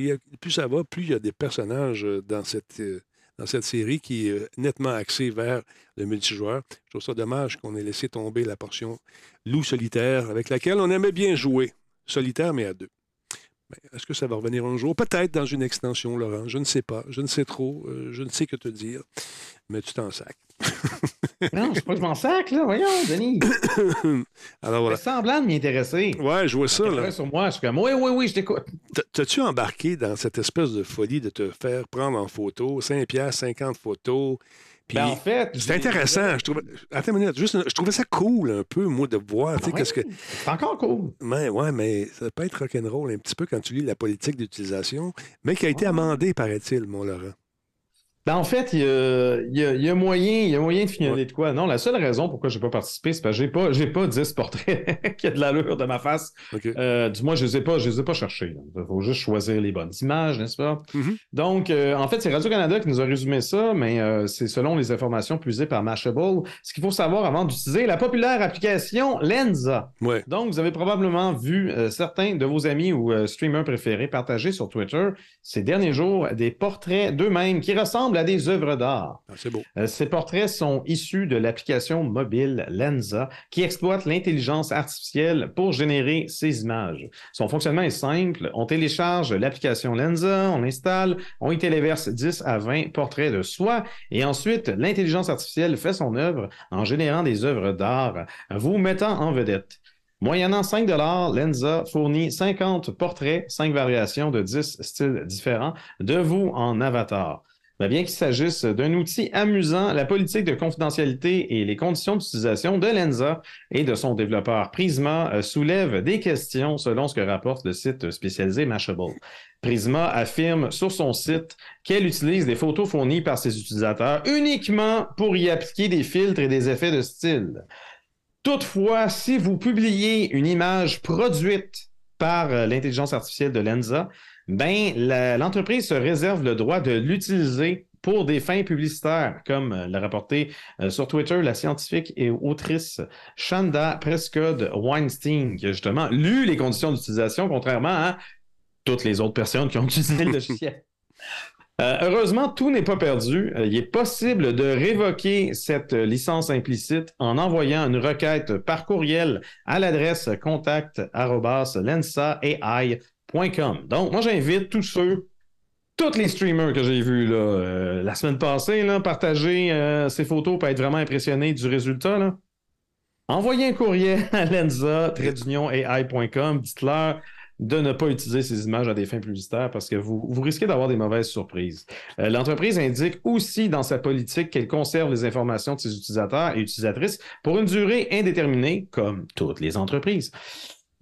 Plus ça va, plus il y a des personnages dans cette, euh, dans cette série qui est nettement axée vers le multijoueur. Je trouve ça dommage qu'on ait laissé tomber la portion loup solitaire avec laquelle on aimait bien jouer. Solitaire, mais à deux. Est-ce que ça va revenir un jour? Peut-être dans une extension, Laurent. Je ne sais pas. Je ne sais trop. Euh, je ne sais que te dire. Mais tu t'en sacs. non, je sais pas que je m'en sac, là. Voyons, Denis. Alors voilà. semblant de m'y intéresser. Ouais, je vois ça. Là. sur moi, je suis comme, oui, oui, oui, je t'écoute. T'as-tu embarqué dans cette espèce de folie de te faire prendre en photo, 5 piastres, 50 photos? Ben, en fait, c'est intéressant. Je trouvais, attends une minute, juste, je trouvais ça cool un peu, moi, de voir. Ah que... C'est encore cool. Mais, ouais, mais ça peut être rock'n'roll un petit peu quand tu lis la politique d'utilisation, mais qui a été amendée, paraît-il, mon Laurent. Ben, en fait, il y a, y a, moyen, y a moyen de fignoler de quoi. Non, la seule raison pourquoi je n'ai pas participé, c'est parce que je n'ai pas, j'ai pas 10 portraits qui a de l'allure de ma face. Euh, du moins, je ne les ai pas, je les ai pas cherchés. Il faut juste choisir les bonnes images, n'est-ce pas? Mm-hmm. Donc, euh, en fait, c'est Radio-Canada qui nous a résumé ça, mais euh, c'est selon les informations puisées par Mashable. Ce qu'il faut savoir avant d'utiliser la populaire application Lenza. Ouais. Donc, vous avez probablement vu certains de vos amis ou streamers préférés partager sur Twitter ces derniers jours des portraits d'eux-mêmes qui ressemblent à des œuvres d'art. Ah, c'est beau. Euh, ces portraits sont issus de l'application mobile Lenza qui exploite l'intelligence artificielle pour générer ces images. Son fonctionnement est simple. On télécharge l'application Lenza, on installe, on y téléverse 10 à 20 portraits de soi et ensuite l'intelligence artificielle fait son œuvre en générant des œuvres d'art, vous mettant en vedette. Moyennant 5 Lenza fournit 50 portraits, 5 variations de 10 styles différents de vous en avatar. Ben, bien qu'il s'agisse d'un outil amusant, la politique de confidentialité et les conditions d'utilisation de Lenza et de son développeur Prisma euh, soulèvent des questions selon ce que rapporte le site spécialisé Mashable. Prisma affirme sur son site qu'elle utilise des photos fournies par ses utilisateurs uniquement pour y appliquer des filtres et des effets de style. Toutefois, si vous publiez une image produite par euh, l'intelligence artificielle de Lenza, ben, l'entreprise se réserve le droit de l'utiliser pour des fins publicitaires, comme euh, l'a rapporté euh, sur Twitter la scientifique et autrice Shanda Prescott Weinstein, qui a justement lu les conditions d'utilisation, contrairement à toutes les autres personnes qui ont utilisé le logiciel. Euh, heureusement, tout n'est pas perdu. il est possible de révoquer cette licence implicite en envoyant une requête par courriel à l'adresse contact.lensa.ai donc, moi, j'invite tous ceux, tous les streamers que j'ai vus euh, la semaine passée, partager euh, ces photos pour être vraiment impressionnés du résultat. Envoyez un courrier à lenza ai.com, dites-leur de ne pas utiliser ces images à des fins publicitaires parce que vous, vous risquez d'avoir des mauvaises surprises. Euh, l'entreprise indique aussi dans sa politique qu'elle conserve les informations de ses utilisateurs et utilisatrices pour une durée indéterminée, comme toutes les entreprises.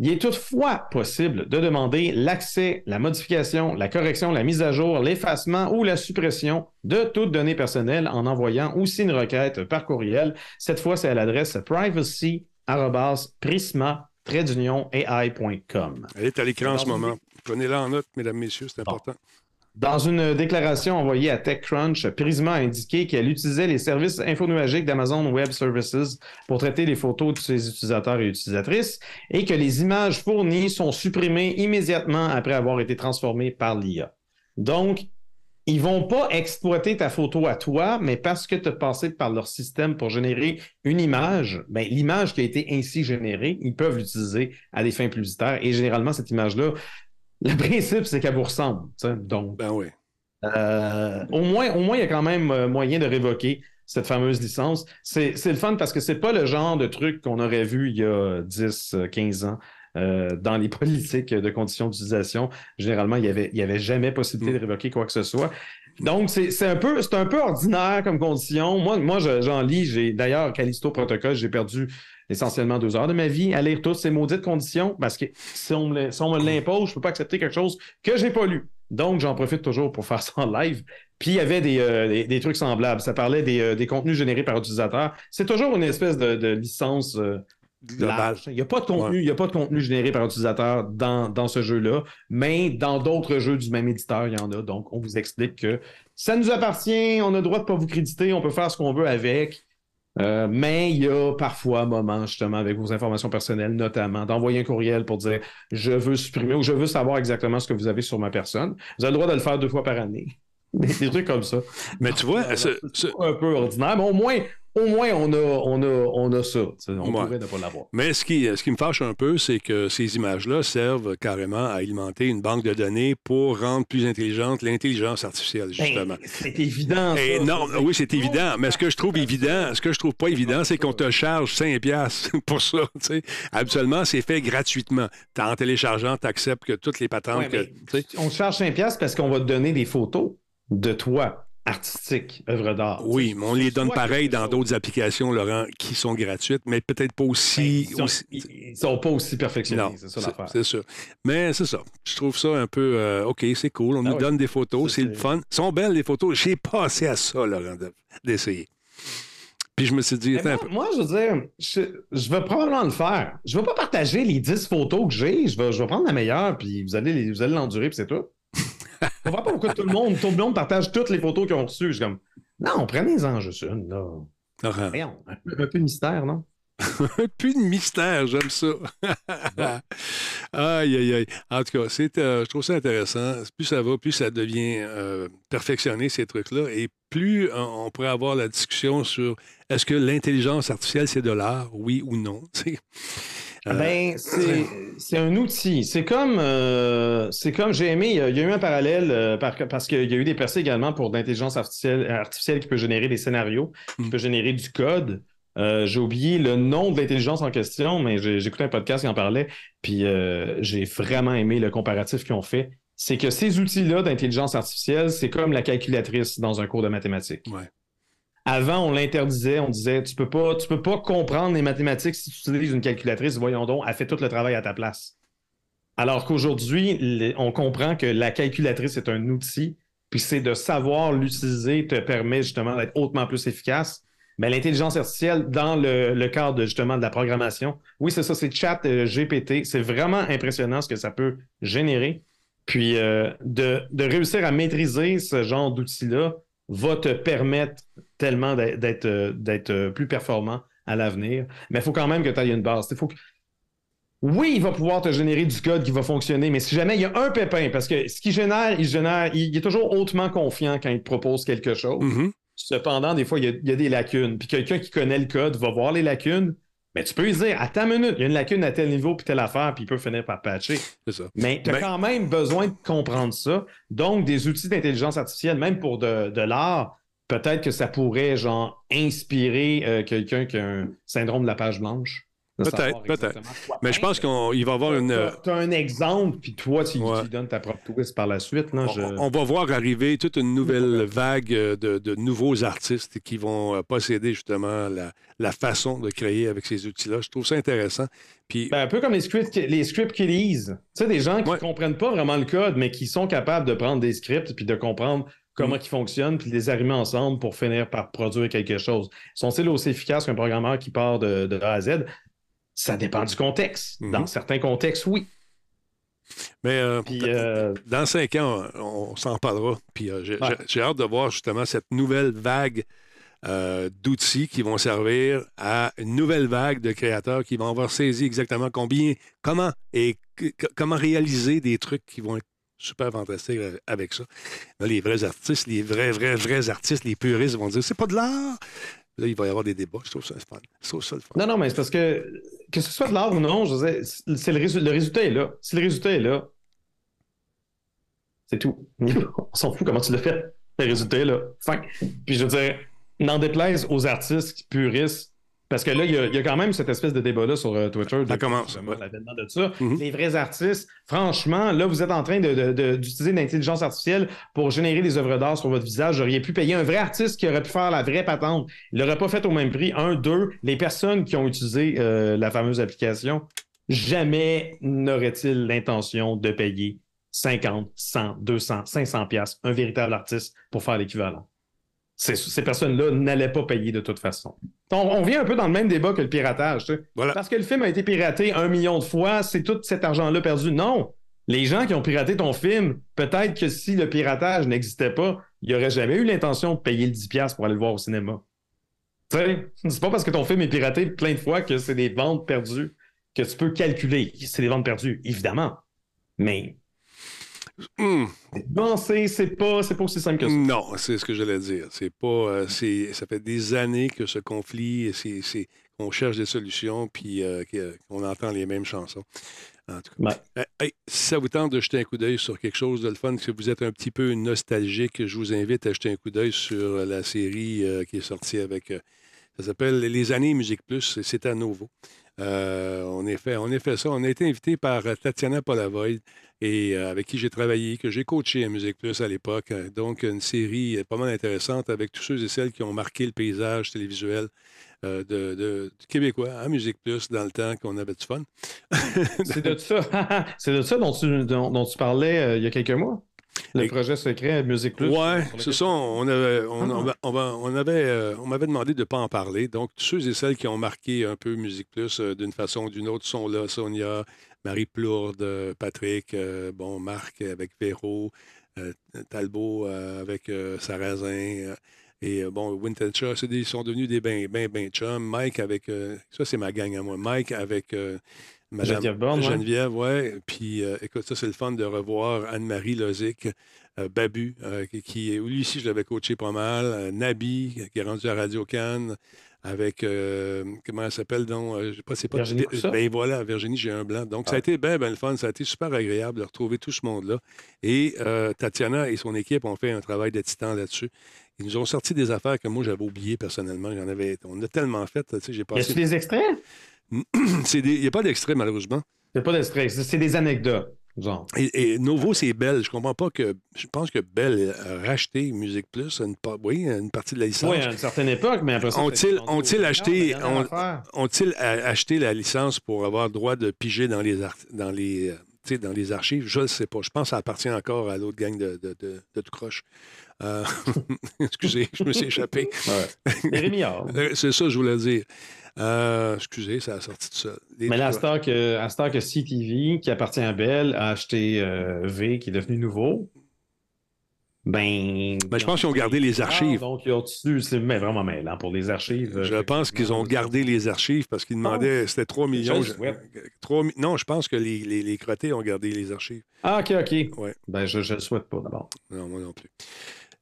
Il est toutefois possible de demander l'accès, la modification, la correction, la mise à jour, l'effacement ou la suppression de toutes données personnelles en envoyant aussi une requête par courriel. Cette fois, c'est à l'adresse privacy.prisma Elle est à l'écran en ce moment. Prenez-la en note, mesdames, messieurs, c'est important. Dans une déclaration envoyée à TechCrunch, Prisma a indiqué qu'elle utilisait les services infonuagiques d'Amazon Web Services pour traiter les photos de ses utilisateurs et utilisatrices et que les images fournies sont supprimées immédiatement après avoir été transformées par l'IA. Donc, ils vont pas exploiter ta photo à toi, mais parce que tu as passé par leur système pour générer une image, ben, l'image qui a été ainsi générée, ils peuvent l'utiliser à des fins publicitaires. Et généralement, cette image-là, le principe, c'est qu'elle vous ressemble. Donc, Ben oui. euh, au moins, au moins, il y a quand même euh, moyen de révoquer cette fameuse licence. C'est c'est le fun parce que c'est pas le genre de truc qu'on aurait vu il y a 10, euh, 15 ans. euh, dans les politiques de conditions d'utilisation, généralement, il n'y avait, il y avait jamais possibilité de révoquer quoi que ce soit. Donc, c'est un, peu- un peu ordinaire comme condition. Moi, moi je- j'en lis. J'ai D'ailleurs, Callisto Protocol, j'ai perdu essentiellement deux heures de ma vie à lire toutes ces maudites conditions parce que si on me, si me l'impose, je ne peux pas accepter quelque chose que j'ai pas lu. Donc, j'en profite toujours pour faire ça en live. Puis, il y avait des, euh, des- des trucs semblables. Ça parlait des, euh, des contenus générés par utilisateur. C'est toujours une espèce de, de licence euh, Il n'y a pas de contenu, il y a pas de contenu généré par utilisateur dans, dans ce jeu-là, mais dans d'autres jeux du même éditeur, il y en a. Donc, on vous explique que ça nous appartient, on a le droit de pas vous créditer, on peut faire ce qu'on veut avec. Euh, mais il y a parfois un moment, justement, avec vos informations personnelles, notamment, d'envoyer un courriel pour dire je veux supprimer ou je veux savoir exactement ce que vous avez sur ma personne. Vous avez le droit de le faire deux fois par année. Des, trucs comme ça. Mais tu vois, c'est ce- un peu ordinaire, mais au moins, au moins on, a, on, a, on a ça. On Ouais. pourrait ne pas l'avoir. Mais ce qui, ce qui me fâche un peu, c'est que ces images-là servent carrément à alimenter une banque de données pour rendre plus intelligente l'intelligence artificielle, justement. Ben, c'est évident. ça. Et non, oui, c'est évident. Mais ce que je trouve évident, ce que je trouve pas évident, c'est qu'on te charge 5 piastres pour ça. Habituellement, c'est fait gratuitement. En téléchargeant, tu acceptes que toutes les patentes Ouais, que. on te charge 5$ piastres parce qu'on va te donner des photos de toi, artistique, œuvre d'art. Oui, mais on les donne pareil dans d'autres applications, Laurent, qui sont gratuites, mais peut-être pas aussi. Ben, Ils sont, aussi- ils- ils sont pas aussi perfectionnés, c'est ça l'affaire. c'est ça. Mais c'est ça. Je trouve ça un peu euh, OK, c'est cool. On Ah nous donne des photos, c'est le fun. Sont belles les photos. J'ai passé à ça, Laurent, de- d'essayer. Puis je me suis dit, moi, peu. moi, je veux dire, je, je vais probablement le faire. Je vais pas partager les 10 photos que j'ai. Je vais, je vais prendre la meilleure, puis vous allez, les- vous allez l'endurer, puis c'est tout. je comprends pas pourquoi tout le monde, tout le monde partage toutes les photos qu'ils ont reçues. Je suis comme, non, prenez-en juste une, là. Voyons, un peu, un peu de mystère, non? plus de mystère, j'aime ça. aïe, aïe, aïe. En tout cas, c'est, euh, je trouve ça intéressant. Plus ça va, plus ça devient euh, perfectionné, ces trucs-là. Et plus euh, on pourrait avoir la discussion sur est-ce que l'intelligence artificielle, c'est de l'art, oui ou non. Euh, Ben, c'est c'est un outil. C'est comme, euh, c'est comme j'ai aimé, il y, a, il y a eu un parallèle euh, par- parce qu'il y a eu des percées également pour l'intelligence artificielle, artificielle qui peut générer des scénarios, qui Mm. peut générer du code. Euh, j'ai oublié le nom de l'intelligence en question, mais écouté un podcast qui en parlait, puis euh, j'ai vraiment aimé le comparatif qu'ils ont fait. C'est que ces outils-là d'intelligence artificielle, c'est comme la calculatrice dans un cours de mathématiques. Ouais. Avant, on l'interdisait, on disait tu peux pas, tu peux pas comprendre les mathématiques si tu utilises une calculatrice, voyons donc, elle fait tout le travail à ta place. Alors qu'aujourd'hui, on comprend que la calculatrice est un outil, puis c'est de savoir l'utiliser te permet justement d'être hautement plus efficace. Mais l'intelligence artificielle, dans le, cadre justement de la programmation, oui, c'est ça, c'est chat euh, GPT. C'est vraiment impressionnant ce que ça peut générer. Puis euh, de, réussir à maîtriser ce genre d'outils-là va te permettre tellement d'être- d'être euh, euh, plus performant à l'avenir. Mais il faut quand même que tu aies une base. Il faut que... Oui, il va pouvoir te générer du code qui va fonctionner, mais si jamais il y a un pépin, parce que ce qu'il génère, il génère, il, est toujours hautement confiant quand il te propose quelque chose. Mhm. Cependant, des fois, il y, a, il y a des lacunes. Puis quelqu'un qui connaît le code va voir les lacunes. Mais tu peux lui dire, attends une minute, il y a une lacune à tel niveau, puis telle affaire, puis il peut finir par patcher. C'est ça. Mais tu as Ben- quand même besoin de comprendre ça. Donc, des outils d'intelligence artificielle, même pour de, de l'art, peut-être que ça pourrait, genre, inspirer euh, quelqu'un qui a un syndrome de la page blanche. Peut-être, peut-être. Mais je pense qu'il va y avoir une. euh, Tu as un exemple, puis toi, tu, Ouais. tu lui donnes ta propre twist par la suite. je- On, on va voir arriver toute une nouvelle vague euh, de, de nouveaux artistes qui vont euh, posséder justement la, la façon de créer avec ces outils-là. Je trouve ça intéressant. Puis, Ben, un peu comme les script, les script kiddies. Tu sais, des gens qui Ouais. comprennent pas vraiment le code, mais qui sont capables de prendre des scripts puis de comprendre comment Mm. ils fonctionnent puis les arrimer ensemble pour finir par produire quelque chose. Sont-ils aussi efficaces qu'un programmeur qui part de, de A à Z? Ça dépend du contexte. Mhm. Dans certains contextes, oui. Mais euh, Puis, euh, dans cinq ans, on, on s'en parlera. Puis euh, j'ai Ouais. hâte de voir justement cette nouvelle vague d'outils qui vont servir à une nouvelle vague de créateurs qui vont avoir saisi exactement combien, comment et comment réaliser des trucs qui vont être super fantastiques euh, avec ça. Là, les vrais artistes, les vrais, vrais, vrais artistes, les puristes vont dire c'est pas de l'art. Là, il va y avoir des débats. Je trouve ça fun. Trouve ça le fun. Non, non, mais c'est parce que, que ce soit de l'art ou non, je veux c'est le, résu- le résultat est là. Si le résultat est là, c'est tout. On s'en fout comment tu l'as fait. Le résultat est là. Puis je veux dire, n'en déplaise aux artistes puristes, parce que là, il y, a- il y a quand même cette espèce de débat-là sur euh, Twitter. Ça commence, l'avènement de ça. Mhm. Les vrais artistes, franchement, là, vous êtes en train d'utiliser l'intelligence artificielle pour générer des œuvres d'art sur votre visage. Auriez pu payer un vrai artiste qui aurait pu faire la vraie patente. Il l'aurait pas fait au même prix. Un, deux, les personnes qui ont utilisé euh, la fameuse application, jamais n'auraient-ils l'intention de payer 50, 100, 200, 500 pièces un véritable artiste pour faire l'équivalent? Ces, ces personnes-là n'allaient pas payer de toute façon. On, on vient un peu dans le même débat que le piratage. Voilà. Parce que le film a été piraté un million de fois, c'est tout cet argent-là perdu. Non! Les gens qui ont piraté ton film, peut-être que si le piratage n'existait pas, il n'y aurait jamais eu l'intention de payer le 10$ pour aller le voir au cinéma. C'est pas parce que ton film est piraté plein de fois que c'est des ventes perdues que tu peux calculer. C'est des ventes perdues, évidemment. Mais Hum. non, c'est pas, aussi simple que ça. Non, c'est ce que j'allais dire. C'est pas, euh, c'est, ça fait des années que ce conflit, c'est, c'est- qu'on cherche des solutions, puis euh, qu'on entend les mêmes chansons. En tout cas. Ouais. Euh, hey, si ça vous tente de jeter un coup d'œil sur quelque chose de le fun, si vous êtes un petit peu nostalgique, je vous invite à jeter un coup d'œil sur la série euh, qui est sortie avec. ça s'appelle Les années Musique Plus. C'est à nouveau. Euh, on, a fait, ça. On a été invité par euh, Tatiana Polavoid et euh, avec qui j'ai travaillé, que j'ai coaché à Musique Plus à l'époque. Euh, Donc, une série pas mal intéressante avec tous ceux et celles qui ont marqué le paysage télévisuel euh, Québécois à Musique Plus dans le temps qu'on avait du fun. C'est de ça, de ça dont tu, parlais il y a quelques mois. Le Et- projet secret Musique Plus. Lequel- c'est ça. On avait, on, Ah. on va- on va- on avait, euh, on m'avait demandé de ne pas en parler. Donc, tous ceux et celles qui ont marqué un peu Musique Plus euh, d'une façon ou d'une autre sont là. Sonia, Marie Plourde, euh, Patrick, euh, bon, Marc avec Véro, Talbot avec Sarrazin. et bon, des- ils sont devenus des ben, ben, ben chums. Mike avec, ça c'est ma gang à moi. Mike avec Madame Geneviève Borne, ouais. Geneviève, ouais. Puis, euh, écoute, ça, c'est le fun de revoir Anne-Marie Lozic, euh, Babu, euh, qui, est- lui ici, je l'avais coaché pas mal. Nabi, qui est rendu à Radio Cannes, avec, comment elle s'appelle, donc, je sais pas, c'est pas... Virginie? Ben voilà, Virginie, j'ai un blanc. Donc, ça a été bien, bien le fun. Ça a été super agréable de retrouver tout ce monde-là. Et euh, Tatiana et son équipe ont fait un travail de titan là-dessus. Ils nous ont sorti des affaires que moi, j'avais oubliées personnellement. J'en avais, on a tellement fait, tu sais, j'ai Y a-tu passé... des extraits? Il n'y a pas d'extrait, malheureusement. Il n'y a pas d'extraits, c'est des anecdotes. Genre. Et, et Novo, c'est Bell. Je comprends pas que. Je pense que Bell a racheté Musique Plus, une, oui, une partie de la licence. Oui, à une certaine époque, mais après ça. Ont-ils ont-ils acheté, ont, a- acheté la licence pour avoir le droit de piger dans les, dans les, euh, dans les archives? Je ne sais pas. Je pense que ça appartient encore à l'autre gang de, de, de, de tout croche. Euh, excusez, je me suis échappé. Rémillard. Euh, C'est ça je voulais dire. Euh, excusez, ça a sorti tout seul. Les Mais là, à heure que, à CTV, qui appartient à Bell, a acheté euh, V, qui est devenu nouveau, ben. Ben, je pense qu'ils ont gardé les archives. Donc, ils ont c'est mais vraiment mêlant pour les archives. Je pense qu'ils ont gardé les archives parce qu'ils demandaient, c'était 3 millions. Je non, je pense que les, les, les crottés ont gardé les archives. Ah, ok, ok. Ouais. Ben, je ne le souhaite pas d'abord. Non, moi non plus.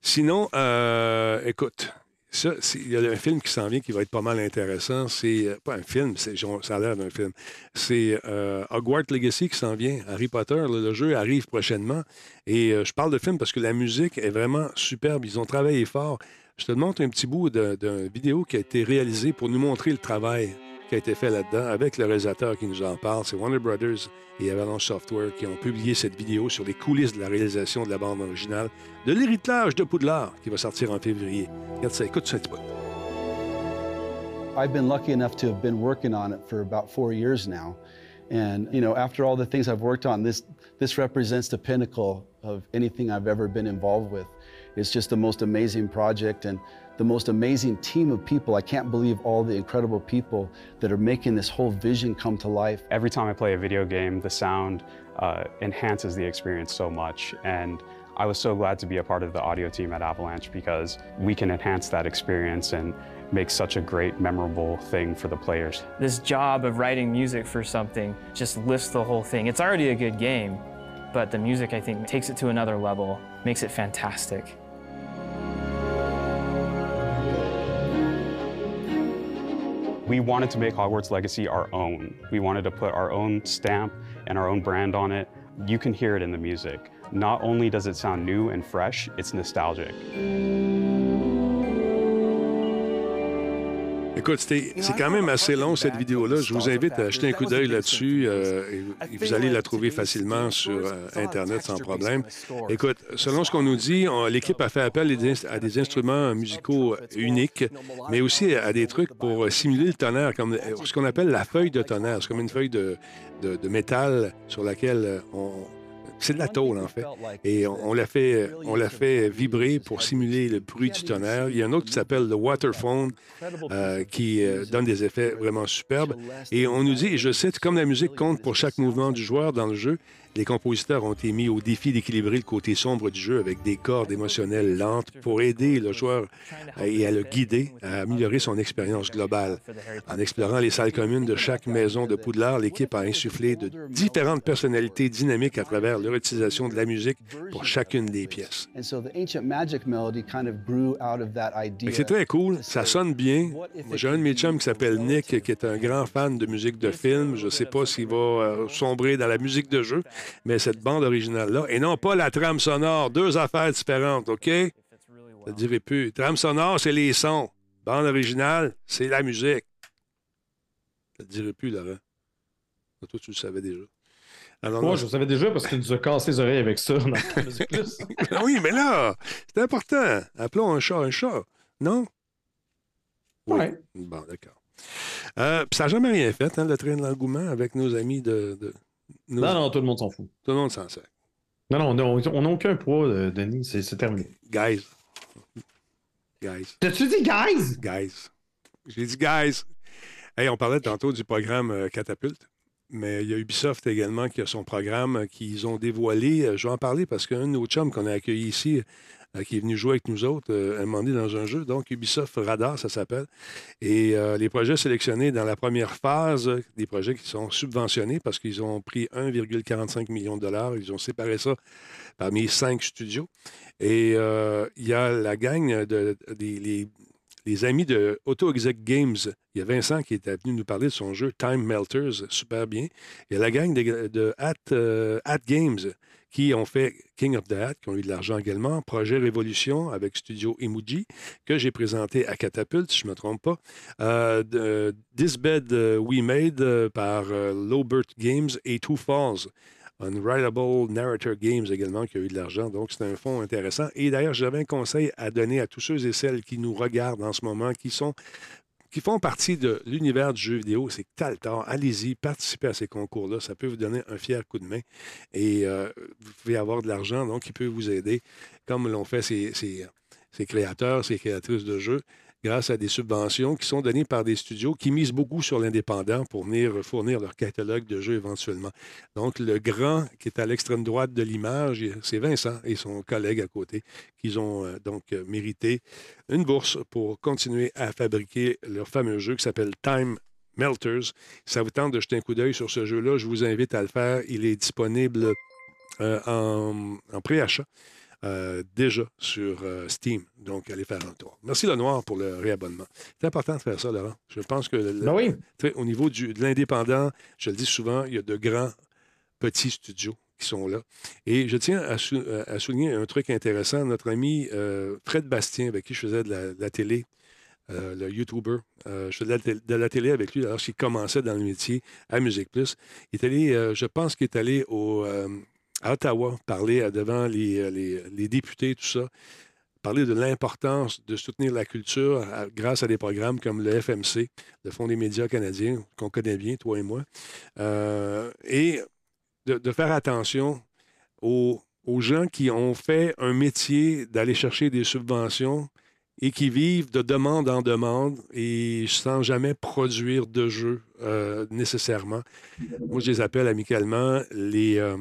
Sinon, euh, écoute, ça, il y a un film qui s'en vient qui va être pas mal intéressant. C'est euh, pas un film, ça a l'air d'un film. C'est euh, Hogwarts Legacy qui s'en vient. Harry Potter, le jeu arrive prochainement. Et euh, je parle de film parce que la musique est vraiment superbe. Ils ont travaillé fort. Je te montre un petit bout d'une vidéo qui a été réalisée pour nous montrer le travail qui a été fait là-dedans avec le réalisateur qui nous en parle. C'est Warner Brothers et Avalanche Software qui ont publié cette vidéo sur les coulisses de la réalisation de la bande originale de l'héritage de Poudlard qui va sortir en février. Regarde ça, écoute ça un petit. I've been lucky enough to have been working on it for about four years now. And, after all the things I've worked on, this represents the pinnacle of anything I've ever been involved with. It's just the most amazing project and the most amazing team of people. I can't believe all the incredible people that are making this whole vision come to life. Every time I play a video game, the sound uh, enhances the experience so much. And I was so glad to be a part of the audio team at Avalanche because we can enhance that experience and make such a great, memorable thing for the players. This job of writing music for something just lifts the whole thing. It's already a good game, but the music, I think, takes it to another level, makes it fantastic. We wanted to make Hogwarts Legacy our own. We wanted to put our own stamp and our own brand on it. You can hear it in the music. Not only does it sound new and fresh, it's nostalgic. Écoute, c'est quand même assez long, cette vidéo-là. Je vous invite à jeter un coup d'œil là-dessus. euh, et- vous allez la trouver facilement sur euh, Internet sans problème. Écoute, selon ce qu'on nous dit, l'équipe a fait appel à des, instruments musicaux uniques, mais aussi à des trucs pour simuler le tonnerre, comme euh, ce qu'on appelle la feuille de tonnerre. C'est comme une feuille de, de- métal sur laquelle on... C'est de la tôle, en fait. Et on, l'a fait vibrer pour simuler le bruit du tonnerre. Il y a un autre qui s'appelle le Waterphone, euh, qui euh, donne des effets vraiment superbes. Et on nous dit, et je cite, comme la musique compte pour chaque mouvement du joueur dans le jeu, les compositeurs ont été mis au défi d'équilibrer le côté sombre du jeu avec des cordes émotionnelles lentes pour aider le joueur et à le guider à améliorer son expérience globale. En explorant les salles communes de chaque maison de Poudlard, l'équipe a insufflé de différentes personnalités dynamiques à travers leur utilisation de la musique pour chacune des pièces. C'est très cool, ça sonne bien. J'ai un de mes chums qui s'appelle Nick, qui est un grand fan de musique de film. Je ne sais pas s'il va euh, sombrer dans la musique de jeu, mais cette bande originale-là, et non pas la trame sonore, deux affaires différentes, OK? Je ne dirai plus. Trame sonore, c'est les sons. Bande originale, c'est la musique. Je ne dirai plus, Laurent. Toi, tu le savais déjà. Alors, Moi, non, je le savais déjà parce qu'il nous a cassé les oreilles avec ça dans la musique plus. oui, mais là, c'est important. Appelons un chat un chat. Non? Oui. Ouais. Bon, d'accord. Euh, ça n'a jamais rien fait, hein, le train de l'engouement avec nos amis de. de- Non, non, tout le monde s'en fout. Tout le monde s'en sert. Non, non, on n'a on n'a aucun poids, euh, Denis, c'est terminé. Guys. Guys. T'as-tu dit guys? Guys. J'ai dit guys. Hey, on parlait tantôt du programme euh, Catapulte, mais il y a Ubisoft également qui a son programme euh, qu'ils ont dévoilé. Euh, Je vais en parler parce qu'un de nos chums qu'on a accueilli ici, qui est venu jouer avec nous autres, euh, a demandé dans un jeu, donc Ubisoft Radar, ça s'appelle. Et euh, les projets sélectionnés dans la première phase, euh, des projets qui sont subventionnés parce qu'ils ont pris 1,45 million de dollars. Ils ont séparé ça parmi cinq studios. Et euh, il y a la gang de, les, amis de Auto Exec Games. Il y a Vincent qui était venu nous parler de son jeu Time Melters, super bien. Il y a la gang de, At, euh, At Games qui ont fait King of the Hat, qui ont eu de l'argent également. Projet Révolution avec Studio Emoji, que j'ai présenté à Catapult, si je ne me trompe pas. Euh, de- This Bed euh, We Made euh, par euh, Lowbert Games et Two Falls. Unwritable Narrator Games également qui a eu de l'argent. Donc, c'est un fonds intéressant. Et d'ailleurs, j'avais un conseil à donner à tous ceux et celles qui nous regardent en ce moment, qui sont qui font partie de l'univers du jeu vidéo, c'est temps. Allez-y, participez à ces concours-là. Ça peut vous donner un fier coup de main. Et euh, vous pouvez avoir de l'argent, donc, qui peut vous aider, comme l'ont fait ces créateurs, ces créatrices de jeux, grâce à des subventions qui sont données par des studios qui misent beaucoup sur l'indépendant pour venir fournir leur catalogue de jeux éventuellement. Donc, le grand qui est à l'extrême droite de l'image, c'est Vincent et son collègue à côté qui ont euh, donc euh, mérité une bourse pour continuer à fabriquer leur fameux jeu qui s'appelle Time Melters. Ça vous tente de jeter un coup d'œil sur ce jeu-là, je vous invite à le faire. Il est disponible euh, en préachat euh, déjà sur euh, Steam. Donc, allez faire un tour. Merci Lenoir pour le réabonnement. C'est important de faire ça, Laurent. Je pense que le- Ben oui. au niveau du, de l'indépendant, je le dis souvent, il y a de grands petits studios qui sont là. Et je tiens à, sou- à souligner un truc intéressant. Notre ami euh, Fred Bastien, avec qui je faisais de la, de la télé, euh, le YouTuber, euh, je faisais de la, tél- de la télé avec lui lorsqu'il commençait dans le métier à Musique Plus. Il est allé, euh, je pense qu'il est allé au, euh, à Ottawa parler euh, devant les, euh, les- députés, tout ça parler de l'importance de soutenir la culture grâce à des programmes comme le FMC, le Fonds des médias canadiens, qu'on connaît bien, toi et moi, euh, et de, faire attention aux gens qui ont fait un métier d'aller chercher des subventions et qui vivent de demande en demande et sans jamais produire de jeu euh, nécessairement. Moi, je les appelle amicalement les, euh,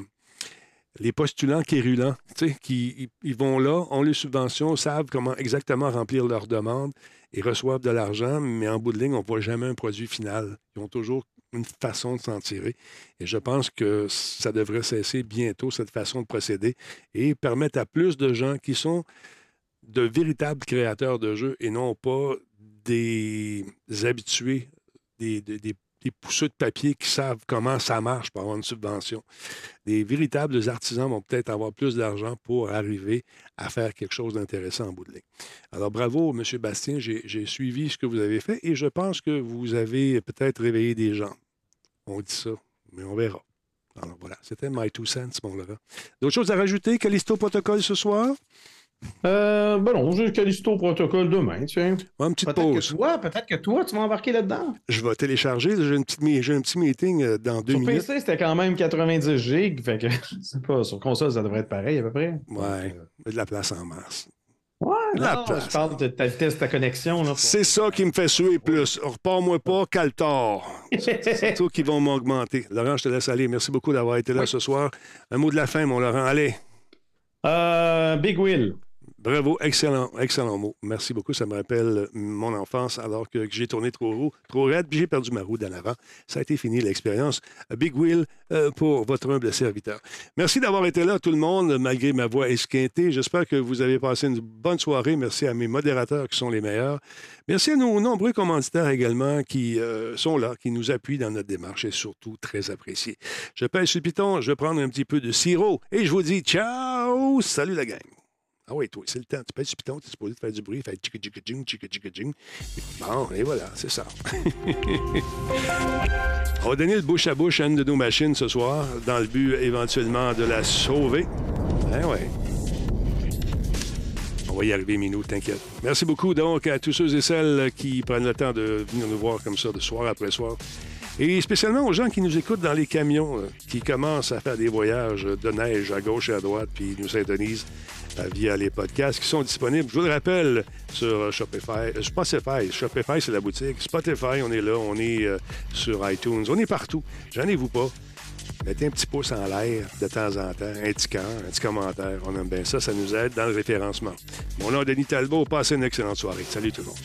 les postulants quérulents, qui ils vont là, ont les subventions, savent comment exactement remplir leurs demandes et reçoivent de l'argent, mais en bout de ligne, on ne voit jamais un produit final. Ils ont toujours une façon de s'en tirer. Et je pense que ça devrait cesser bientôt, cette façon de procéder, et permettre à plus de gens qui sont de véritables créateurs de jeux et non pas des habitués, des, des, des- des de papier qui savent comment ça marche pour avoir une subvention. Des véritables artisans vont peut-être avoir plus d'argent pour arriver à faire quelque chose d'intéressant en bout de ligne. Alors bravo, M. Bastien, j'ai suivi ce que vous avez fait et je pense que vous avez peut-être réveillé des gens. On dit ça, mais on verra. Alors voilà, c'était My Two Cents, mon Laurent. D'autres choses à rajouter? Callisto Protocol ce soir? Euh, ben non, j'ai Callisto Protocol demain, tiens. une petite peut-être pause. Que toi, peut-être que toi, tu vas embarquer là-dedans. Je vais télécharger. J'ai, une petite j'ai un petit meeting euh, dans deux Sur minutes. PC, c'était quand même 90 gigs, fait que je sais pas, sur console, ça devrait être pareil à peu près. Ouais, de la place en masse. Ouais, De la non, place. je parle de ta vitesse de ta connexion. Là. C'est ça qui me fait suer plus. Repars-moi pas, Caltor. Surtout qu'ils vont m'augmenter. Laurent, je te laisse aller. Merci beaucoup d'avoir été là ce soir. Un mot de la fin, mon Laurent. Allez. Euh, Big Will. Bravo, excellent, excellent mot. Merci beaucoup. Ça me rappelle mon enfance alors que, j'ai tourné trop roux, trop raide, puis j'ai perdu ma roue d'en avant. Ça a été fini l'expérience. Big Will euh, pour votre humble serviteur. Merci d'avoir été là, tout le monde, malgré ma voix esquintée. J'espère que vous avez passé une bonne soirée. Merci à mes modérateurs qui sont les meilleurs. Merci à nos nombreux commanditaires également qui euh, sont là, qui nous appuient dans notre démarche et surtout très appréciés. Je pèse le piton, je vais prendre un petit peu de sirop et je vous dis ciao, salut la gang. Ah oui, toi, c'est le temps. Tu pèses le piton, tu es supposé faire du bruit, faire tchika tchika jing, tchika tchika jing. Bon, et voilà, c'est ça. On va donner le bouche à bouche à une de nos machines ce soir, dans le but éventuellement de la sauver. Eh ouais. On va y arriver, Minou, t'inquiète. Merci beaucoup donc à tous ceux et celles qui prennent le temps de venir nous voir comme ça de soir après soir. Et spécialement aux gens qui nous écoutent dans les camions, euh, qui commencent à faire des voyages de neige à gauche et à droite, puis nous s'intonisent euh, via les podcasts qui sont disponibles. Je vous le rappelle sur euh, Shopify. euh, Spotify. Shopify, c'est la boutique. Spotify, on est là. On est euh, sur iTunes. On est partout. J'en ai vous pas. Mettez un petit pouce en l'air de temps en temps, un petit un petit commentaire. On aime bien ça. Ça nous aide dans le référencement. Mon nom est Denis Talbot. Passez une excellente soirée. Salut tout le monde.